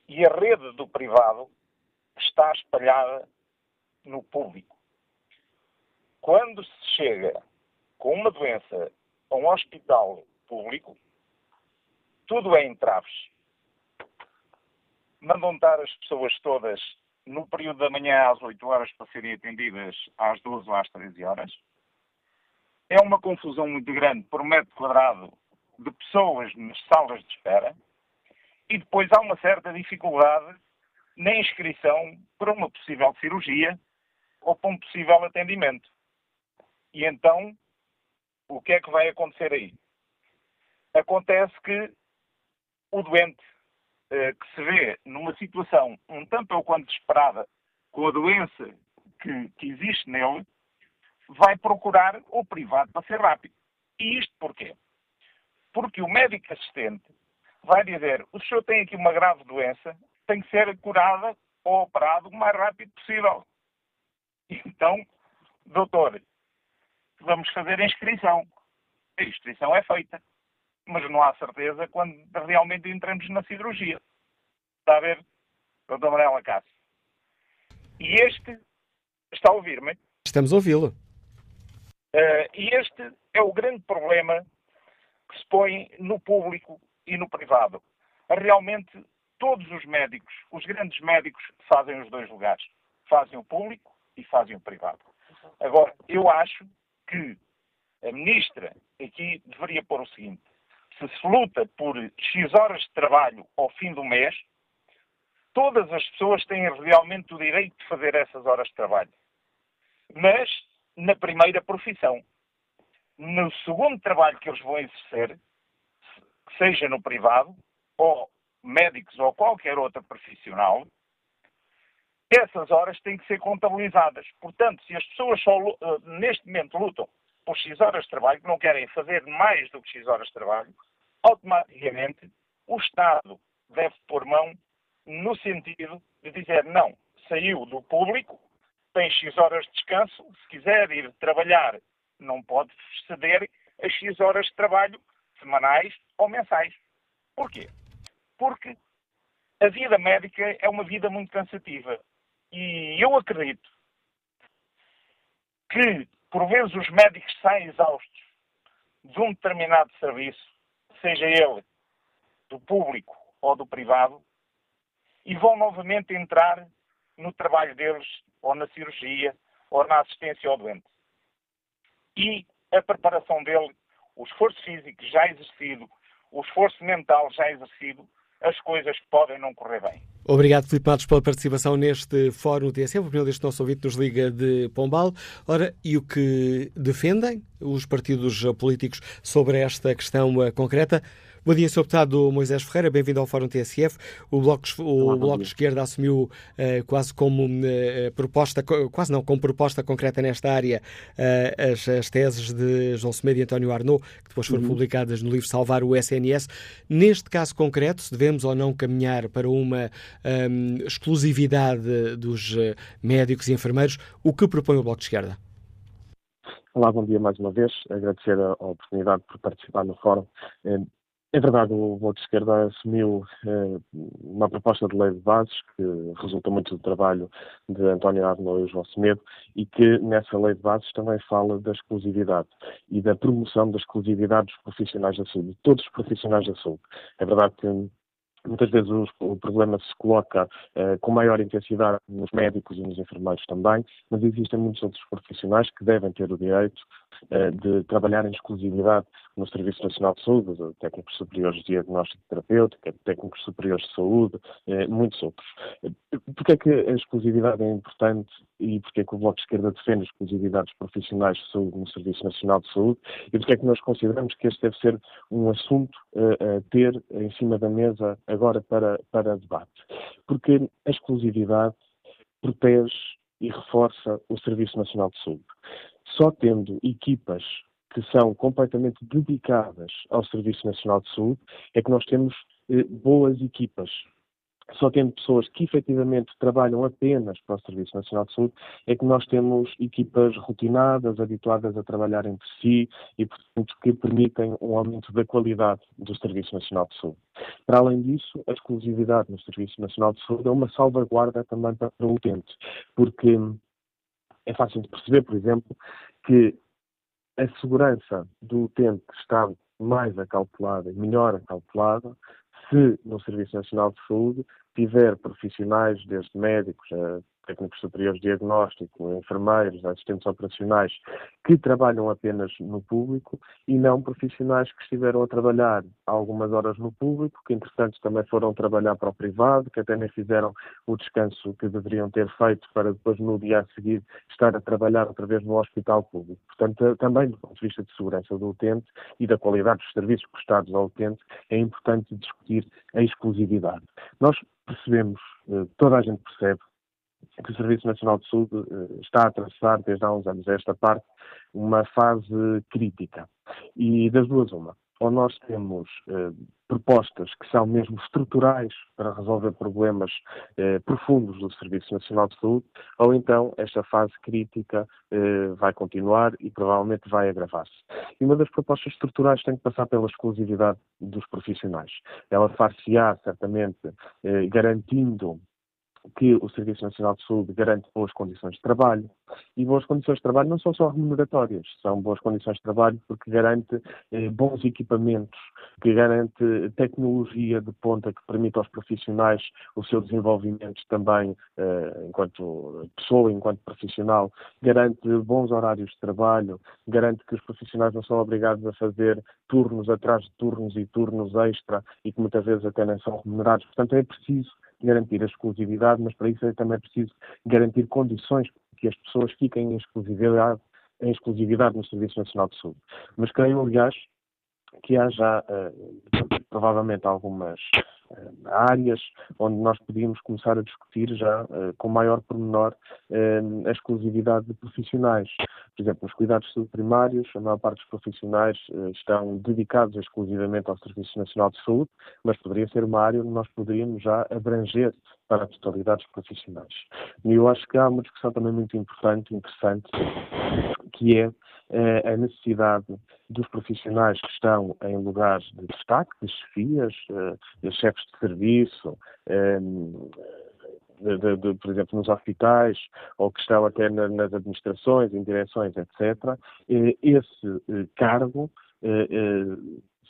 E a rede do privado está espalhada no público. Quando se chega com uma doença a um hospital público, tudo é entraves. Mandam estar as pessoas todas no período da manhã às 8 horas para serem atendidas às 12 ou às 13 horas. É uma confusão muito grande por metro quadrado de pessoas nas salas de espera. E depois há uma certa dificuldade na inscrição para uma possível cirurgia ou para um possível atendimento. E então o que é que vai acontecer aí? acontece que o doente eh, que se vê numa situação um tanto ou quanto desesperada com a doença que, que existe nele, vai procurar o privado para ser rápido. E isto porquê? Porque o médico assistente vai dizer: o senhor tem aqui uma grave doença, tem que ser curada ou operado o mais rápido possível. Então, doutor, vamos fazer a inscrição. A inscrição é feita, mas não há certeza quando realmente entramos na cirurgia. Está a ver, doutor Manuela Cássio? E este, está a ouvir-me? Estamos a ouvi-lo. Uh, e este é o grande problema que se põe no público e no privado. Realmente, todos os médicos, os grandes médicos, fazem os dois lugares. Fazem o público e fazem o privado. Agora, eu acho que a ministra aqui deveria pôr o seguinte: se se luta por X horas de trabalho ao fim do mês, todas as pessoas têm realmente o direito de fazer essas horas de trabalho. Mas na primeira profissão. No segundo trabalho que eles vão exercer, seja no privado, ou médicos ou qualquer outra profissional, essas horas têm que ser contabilizadas. Portanto, se as pessoas só, eh, neste momento lutam por X horas de trabalho, não querem fazer mais do que X horas de trabalho, automaticamente o Estado deve pôr mão no sentido de dizer não, saiu do público, tem X horas de descanso, se quiser ir trabalhar, não pode ceder a X horas de trabalho semanais ou mensais. Porquê? Porque a vida médica é uma vida muito cansativa. E eu acredito que, por vezes, os médicos saem exaustos de um determinado serviço, seja ele do público ou do privado, e vão novamente entrar no trabalho deles ou na cirurgia, ou na assistência ao doente. E a preparação dele, o esforço físico já exercido, o esforço mental já exercido, as coisas podem não correr bem. Obrigado, Filipe Matos, pela participação neste Fórum TSE. O primeiro deste nosso ouvinte nos liga de Pombal. Ora, e o que defendem os partidos políticos sobre esta questão uh, concreta? Bom dia, Sr. Deputado Moisés Ferreira, bem-vindo ao Fórum TSF. O Bloco, o Olá, Bloco de Esquerda assumiu uh, quase como uh, proposta, quase não, como proposta concreta nesta área, uh, as, as, teses de João Semedo e António Arnaud, que depois foram uhum. publicadas no livro Salvar o SNS. Neste caso concreto, se devemos ou não caminhar para uma um, exclusividade dos médicos e enfermeiros, o que propõe o Bloco de Esquerda? Olá, bom dia mais uma vez. Agradecer a oportunidade por participar no fórum. É verdade, o Bloco de Esquerda assumiu eh, uma proposta de lei de bases que resulta muito do trabalho de António Arnold e João Semedo e que nessa lei de bases também fala da exclusividade e da promoção da exclusividade dos profissionais da saúde, de todos os profissionais da saúde. É verdade que Muitas vezes o, problema se coloca uh, com maior intensidade nos médicos e nos enfermeiros também, mas existem muitos outros profissionais que devem ter o direito de trabalhar em exclusividade no Serviço Nacional de Saúde, técnicos superiores de diagnóstico terapêutico, técnicos superiores de saúde, uh, muitos outros. Porquê é que a exclusividade é importante e porquê é que o Bloco de Esquerda defende a exclusividade dos profissionais de saúde no Serviço Nacional de Saúde e porquê é que nós consideramos que este deve ser um assunto a ter em cima da mesa agora para, para debate. Porque a exclusividade protege e reforça o Serviço Nacional de Saúde. Só tendo equipas que são completamente dedicadas ao Serviço Nacional de Saúde é que nós temos eh, boas equipas só tendo pessoas que efetivamente trabalham apenas para o Serviço Nacional de Saúde, é que nós temos equipas rotinadas, habituadas a trabalhar entre si e, portanto, que permitem um aumento da qualidade do Serviço Nacional de Saúde. Para além disso, a exclusividade no Serviço Nacional de Saúde é uma salvaguarda também para o utente, porque é fácil de perceber, por exemplo, que a segurança do utente está mais acautelada e melhor acautelada se no Serviço Nacional de Saúde tiver profissionais, desde médicos a técnicos superiores de diagnóstico, enfermeiros, assistentes operacionais, que trabalham apenas no público e não profissionais que estiveram a trabalhar algumas horas no público, que entretanto também foram trabalhar para o privado, que até nem fizeram o descanso que deveriam ter feito para depois no dia a seguir estar a trabalhar outra vez no hospital público. Portanto, também do ponto de vista de segurança do utente e da qualidade dos serviços prestados ao utente, é importante discutir a exclusividade. Nós percebemos, eh, toda a gente percebe, que o Serviço Nacional de Saúde eh, está a atravessar desde há uns anos esta parte uma fase crítica. E das duas uma. Ou nós temos eh, propostas que são mesmo estruturais para resolver problemas eh, profundos do Serviço Nacional de Saúde, ou então esta fase crítica eh, vai continuar e provavelmente vai agravar-se. E uma das propostas estruturais tem que passar pela exclusividade dos profissionais. Ela far-se-á, certamente, eh, garantindo que o Serviço Nacional de Saúde garante boas condições de trabalho. E boas condições de trabalho não são só remuneratórias, são boas condições de trabalho porque garante eh, bons equipamentos, que garante tecnologia de ponta que permite aos profissionais o seu desenvolvimento também eh, enquanto pessoa, enquanto profissional, garante bons horários de trabalho, garante que os profissionais não são obrigados a fazer turnos atrás de turnos e turnos extra e que muitas vezes até nem são remunerados. Portanto, é preciso garantir a exclusividade, mas para isso é também preciso garantir condições que as pessoas fiquem em exclusividade, em exclusividade no Serviço Nacional de Saúde. Mas creio, aliás, que há já uh, provavelmente algumas áreas onde nós podíamos começar a discutir já uh, com maior pormenor a exclusividade de profissionais. Por exemplo, nos cuidados primários, a maior parte dos profissionais estão dedicados exclusivamente ao Serviço Nacional de Saúde, mas poderia ser uma área onde nós poderíamos já abranger para a totalidade dos profissionais. E eu acho que há uma discussão também muito importante, interessante, que é eh, a necessidade dos profissionais que estão em lugares de destaque, de chefias, de chefes de serviço, de, de, de, por exemplo, nos hospitais, ou que estão até na, nas administrações, em direções, etc., esse eh, cargo eh,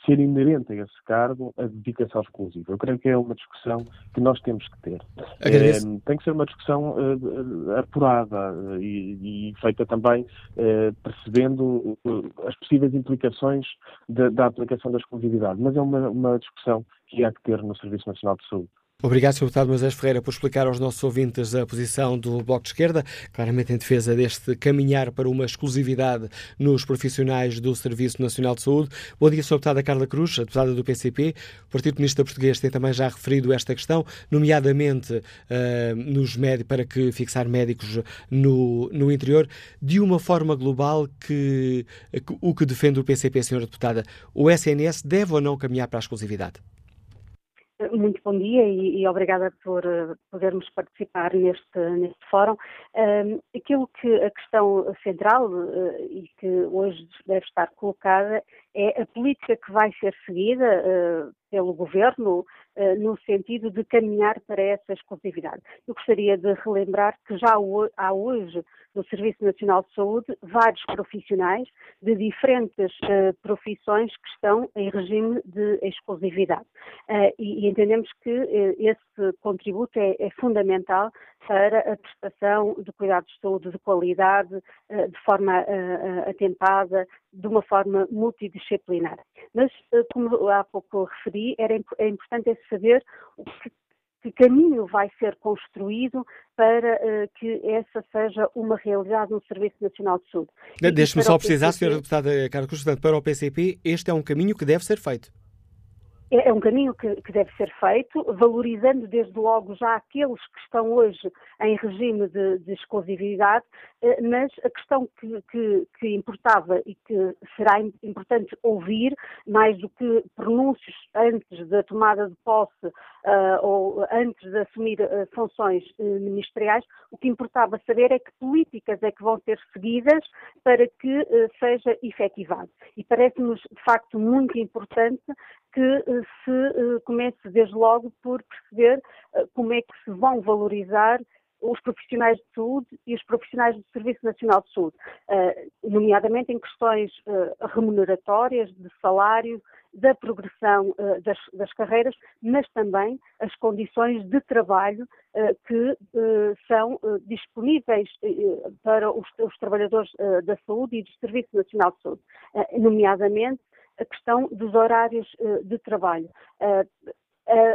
ser inerente a esse cargo a dedicação exclusiva. Eu creio que é uma discussão que nós temos que ter. É, tem que ser uma discussão uh, apurada uh, e, e, feita também uh, percebendo as possíveis implicações da, da, aplicação da exclusividade, mas é uma, uma discussão que há que ter no Serviço Nacional de Saúde. Obrigado, Sr. Deputado Moisés Ferreira, por explicar aos nossos ouvintes a posição do Bloco de Esquerda, claramente em defesa deste caminhar para uma exclusividade nos profissionais do Serviço Nacional de Saúde. Bom dia, Sr. Deputada Carla Cruz, a deputada do PCP. O Partido Comunista Português tem também já referido esta questão, nomeadamente uh, nos médicos, para que fixar médicos no, no interior. De uma forma global, que, que o que defende o PCP, Sra. Deputada, o SNS deve ou não caminhar para a exclusividade? Muito bom dia e, e obrigada por uh, podermos participar neste, neste fórum. Aquilo que a questão central uh, e que hoje deve estar colocada é a política que vai ser seguida pelo Governo no sentido de caminhar para essa exclusividade. Eu gostaria de relembrar que já há hoje no Serviço Nacional de Saúde vários profissionais de diferentes profissões que estão em regime de exclusividade. e, e entendemos que esse contributo é, é fundamental para a prestação de cuidados de saúde de qualidade, de forma atempada, de uma forma multidisciplinar. Mas, eh, como há pouco referi, era, é importante é saber que, que caminho vai ser construído para uh, que essa seja uma realidade no Serviço Nacional de Saúde. Deixe-me só precisar, PCP... Sra. Deputada Carlos Cruz, para o PCP, este é um caminho que deve ser feito. É, é um caminho que, que, deve ser feito, valorizando desde logo já aqueles que estão hoje em regime de, de exclusividade, eh, mas a questão que, que, que, importava e que será importante ouvir, mais do que pronúncios antes da tomada de posse uh, ou antes de assumir uh, funções uh, ministeriais, o que importava saber é que políticas é que vão ser seguidas para que seja efetivado. E parece-nos, de facto, muito importante que se comece desde logo por perceber como é que se vão valorizar os profissionais de saúde e os profissionais do Serviço Nacional de Saúde, nomeadamente em questões remuneratórias, de salário, da progressão das, carreiras, mas também as condições de trabalho que são disponíveis para os trabalhadores da saúde e do Serviço Nacional de Saúde, nomeadamente a questão dos horários de trabalho uh,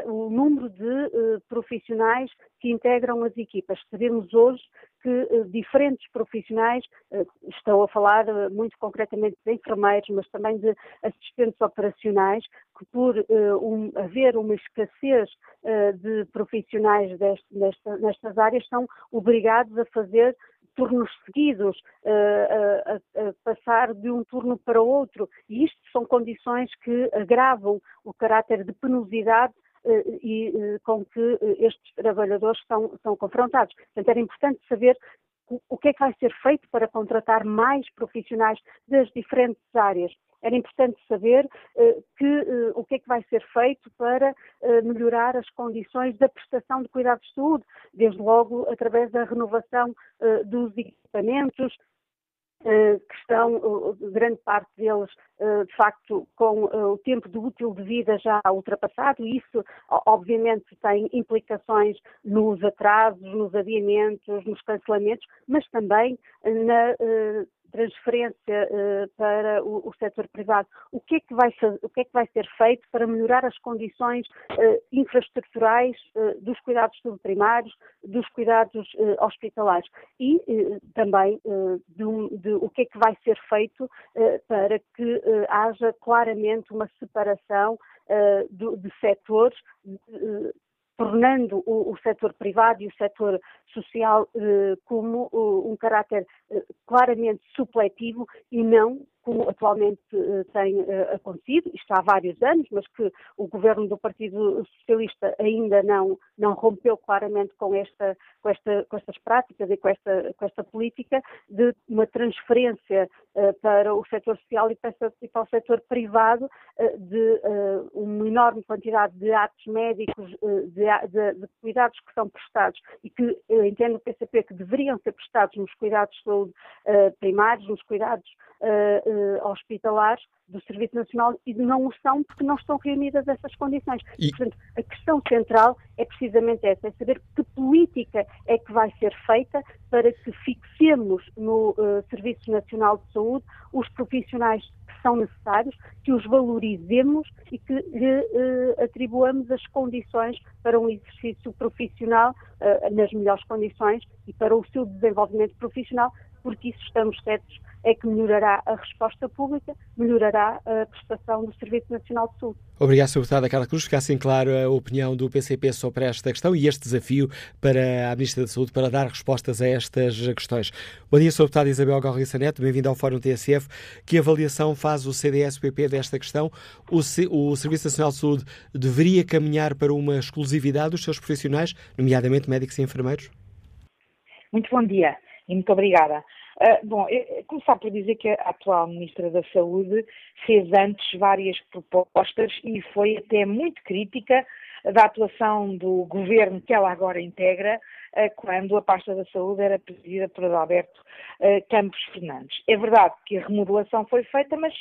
o número de profissionais que integram as equipas. Sabemos hoje que diferentes profissionais, estou a falar muito concretamente de enfermeiros, mas também de assistentes operacionais, que por um, haver uma escassez de profissionais deste, nesta, nestas áreas, são obrigados a fazer turnos seguidos, uh, a, a, passar de um turno para outro. E isto são condições que agravam o caráter de penosidade uh, e com que estes trabalhadores são, são confrontados. Portanto, era importante saber o que é que vai ser feito para contratar mais profissionais das diferentes áreas. Era importante saber uh, que, uh, o que é que vai ser feito para uh, melhorar as condições da prestação de cuidados de saúde, desde logo através da renovação dos equipamentos, que estão, grande parte deles, de facto, com o tempo de útil de vida já ultrapassado, e isso, obviamente, tem implicações nos atrasos, nos adiamentos, nos cancelamentos, mas também na transferência uh, para o, o setor privado. O que, é que vai, o que é que vai ser feito para melhorar as condições uh, infraestruturais uh, dos cuidados subprimários, dos cuidados hospitalares e também de, de, o que é que vai ser feito para que haja claramente uma separação de, de setores tornando o, o setor privado e o setor social eh, como uh, um caráter eh, claramente supletivo e não como atualmente uh, tem uh, acontecido, isto há vários anos, mas que o governo do Partido Socialista ainda não, não rompeu claramente com, esta, com, esta, com estas práticas e com esta, com esta política de uma transferência uh, para o setor social e para, e para o setor privado de uma enorme quantidade de atos médicos, de, de, de, cuidados que são prestados e que entendo o PCP que deveriam ser prestados nos cuidados de saúde primários, nos cuidados uh, hospitalares do Serviço Nacional e não o são porque não estão reunidas essas condições. E... Portanto, a questão central é precisamente essa, é saber que política é que vai ser feita para que fixemos no uh, Serviço Nacional de Saúde os profissionais que são necessários, que os valorizemos e que lhe uh, atribuamos as condições para um exercício profissional uh, nas melhores condições e para o seu desenvolvimento profissional, porque isso estamos certos é que melhorará a resposta pública, melhorará a prestação do Serviço Nacional de Saúde. Obrigado, Sr. Deputada Carla Cruz. Fica assim claro a opinião do PCP sobre esta questão e este desafio para a Ministra da Saúde para dar respostas a estas questões. Bom dia, Sr. Deputada Isabel Galriça Neto. Bem-vindo ao Fórum TSF. Que avaliação faz o CDS-PP desta questão? O, C o Serviço Nacional de Saúde deveria caminhar para uma exclusividade dos seus profissionais, nomeadamente médicos e enfermeiros? Muito bom dia e muito obrigada. Uh, bom, começar por dizer que a atual Ministra da Saúde fez antes várias propostas e foi até muito crítica da atuação do governo que ela agora integra, uh, quando a pasta da saúde era presidida por Adalberto uh, Campos Fernandes. É verdade que a remodelação foi feita, mas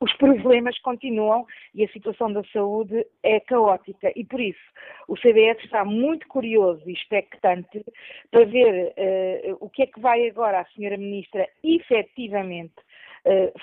os problemas continuam e a situação da saúde é caótica. E por isso o CDS está muito curioso e expectante para ver uh, o que é que vai agora a Senhora Ministra efetivamente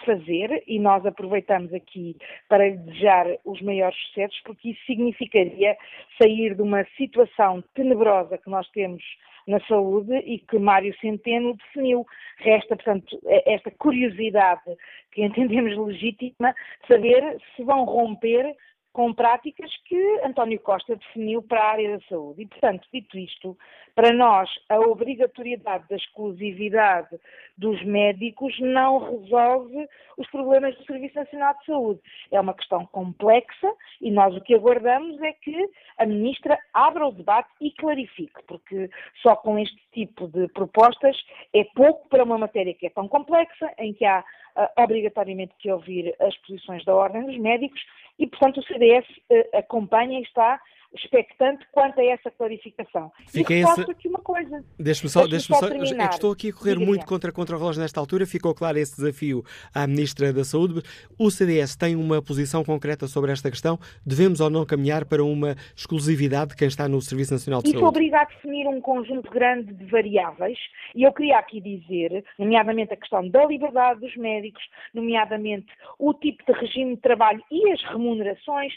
fazer e nós aproveitamos aqui para lhe desejar os maiores sucessos, porque isso significaria sair de uma situação tenebrosa que nós temos na saúde e que Mário Centeno definiu. Resta, portanto, esta curiosidade que entendemos legítima saber se vão romper com práticas que António Costa definiu para a área da saúde. E, portanto, dito isto, para nós a obrigatoriedade da exclusividade dos médicos não resolve os problemas do Serviço Nacional de Saúde. É uma questão complexa e nós o que aguardamos é que a Ministra abra o debate e clarifique, porque só com este tipo de propostas é pouco para uma matéria que é tão complexa, em que há uh, obrigatoriamente que ouvir as posições da Ordem dos Médicos e, portanto, o CDS uh, acompanha e está expectante quanto a essa clarificação. Fica e esse... aqui uma coisa. Deixe-me só, deixe só, terminar. É que estou aqui a correr Diga muito contra, contra o relógio nesta altura. Ficou claro esse desafio à Ministra da Saúde. O CDS tem uma posição concreta sobre esta questão? Devemos ou não caminhar para uma exclusividade de quem está no Serviço Nacional de Isso Saúde? Isso obriga a definir um conjunto grande de variáveis e eu queria aqui dizer, nomeadamente a questão da liberdade dos médicos, nomeadamente o tipo de regime de trabalho e as remunerações,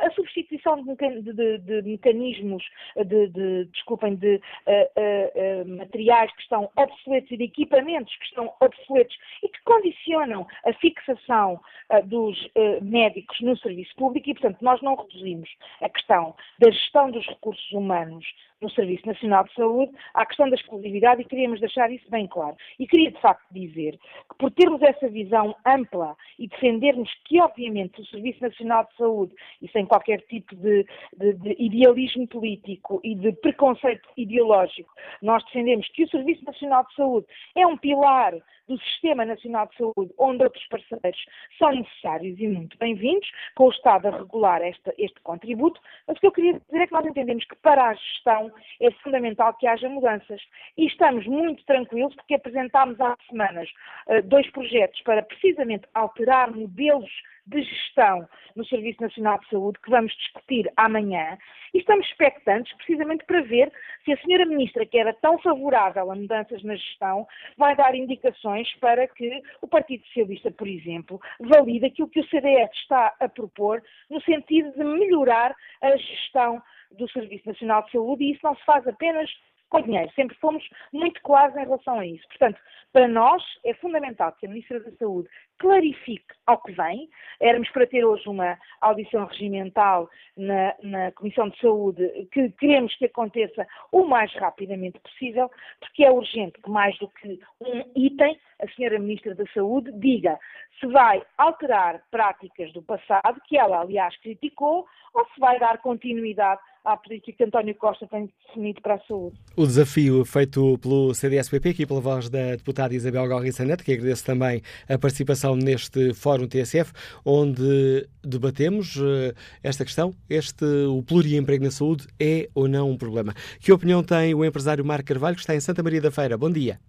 a substituição de, de, de mecanismos, de, de, desculpem, de uh, uh, uh, materiais que estão obsoletos e de equipamentos que estão obsoletos e que condicionam a fixação dos médicos no serviço público e, portanto, nós não reduzimos a questão da gestão dos recursos humanos no Serviço Nacional de Saúde à questão da exclusividade e queríamos deixar isso bem claro. E queria, de facto, dizer que por termos essa visão ampla e defendermos que, obviamente, o Serviço Nacional de Saúde, e sem qualquer tipo de, de, de idealismo político e de preconceito ideológico, nós defendemos que o Serviço Nacional de Saúde é um pilar do Sistema Nacional de Saúde, onde outros parceiros são necessários e muito bem-vindos, com o Estado a regular este, este contributo, mas o que eu queria dizer é que nós entendemos que para a gestão é fundamental que haja mudanças. E estamos muito tranquilos porque apresentámos há semanas uh, dois projetos para precisamente alterar modelos de gestão no Serviço Nacional de Saúde, que vamos discutir amanhã, e estamos expectantes precisamente para ver se a senhora Ministra, que era tão favorável a mudanças na gestão, vai dar indicações para que o Partido Socialista, por exemplo, valide aquilo que o CDS está a propor, no sentido de melhorar a gestão do Serviço Nacional de Saúde, e isso não se faz apenas com dinheiro. Sempre fomos muito claros em relação a isso. Portanto, para nós é fundamental que a Ministra da Saúde clarifique ao que vem. Éramos para ter hoje uma audição regimental na, na, Comissão de Saúde que queremos que aconteça o mais rapidamente possível, porque é urgente que mais do que um item, a Senhora Ministra da Saúde diga se vai alterar práticas do passado, que ela aliás criticou, ou se vai dar continuidade à política que António Costa tem definido para a saúde. O desafio feito pelo CDSPP, aqui pela voz da deputada Isabel Galriça Neto, que agradeço também a participação neste Fórum TSF, onde debatemos uh, esta questão, este, o pluriemprego na saúde é ou não um problema. Que opinião tem o empresário Marco Carvalho, que está em Santa Maria da Feira? Bom dia.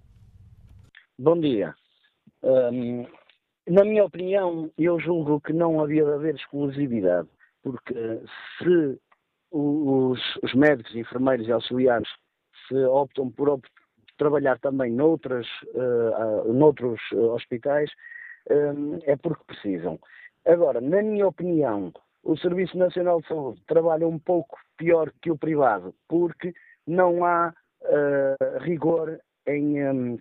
Bom dia. Um, na minha opinião, eu julgo que não havia de haver exclusividade, porque se os, os médicos, enfermeiros e auxiliares se optam por op trabalhar também noutras, uh, noutros hospitais, um, é porque precisam. Agora, na minha opinião, o Serviço Nacional de Saúde trabalha um pouco pior que o privado, porque não há uh, rigor em, um,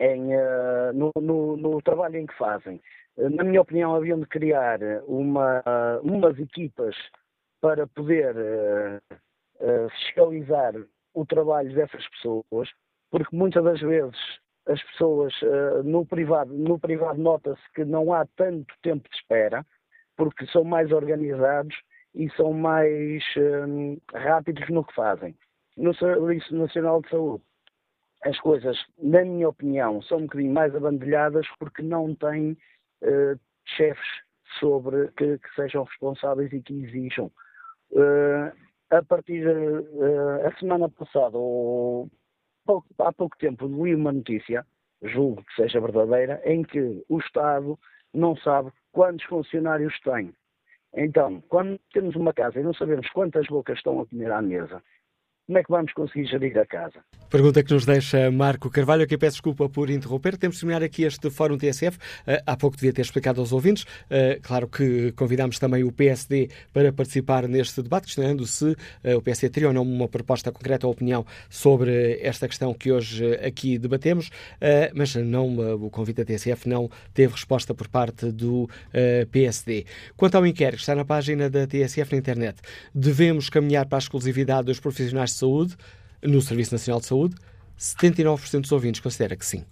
em, uh, no, no, no, trabalho em que fazem. Na minha opinião, haviam de criar uma, umas equipas para poder uh, uh, fiscalizar o trabalho dessas pessoas, porque muitas das vezes as pessoas uh, no privado, no privado nota-se que não há tanto tempo de espera, porque são mais organizados e são mais rápidos no que fazem. No Serviço Nacional de Saúde, as coisas, na minha opinião, são um bocadinho mais abandalhadas porque não têm chefes sobre que, que, sejam responsáveis e que exijam Uh, a partir uh, semana passada, ou pouco, há pouco tempo, li uma notícia, julgo que seja verdadeira, em que o Estado não sabe quantos funcionários tem. Então, quando temos uma casa e não sabemos quantas bocas estão a comer à mesa, como é que vamos conseguir gerir a casa? Pergunta que nos deixa Marco Carvalho, que peço desculpa por interromper. Temos de terminar aqui este Fórum TSF. Uh, há pouco devia ter explicado aos ouvintes. Uh, claro que convidámos também o PSD para participar neste debate, questionando se uh, o PSD teria ou não uma proposta concreta ou opinião sobre esta questão que hoje aqui debatemos, mas não, o convite da TSF não teve resposta por parte do PSD. Quanto ao inquérito, está na página da TSF na internet. Devemos caminhar para a exclusividade dos profissionais de saúde, no Serviço Nacional de Saúde, 79% dos ouvintes considera que sim.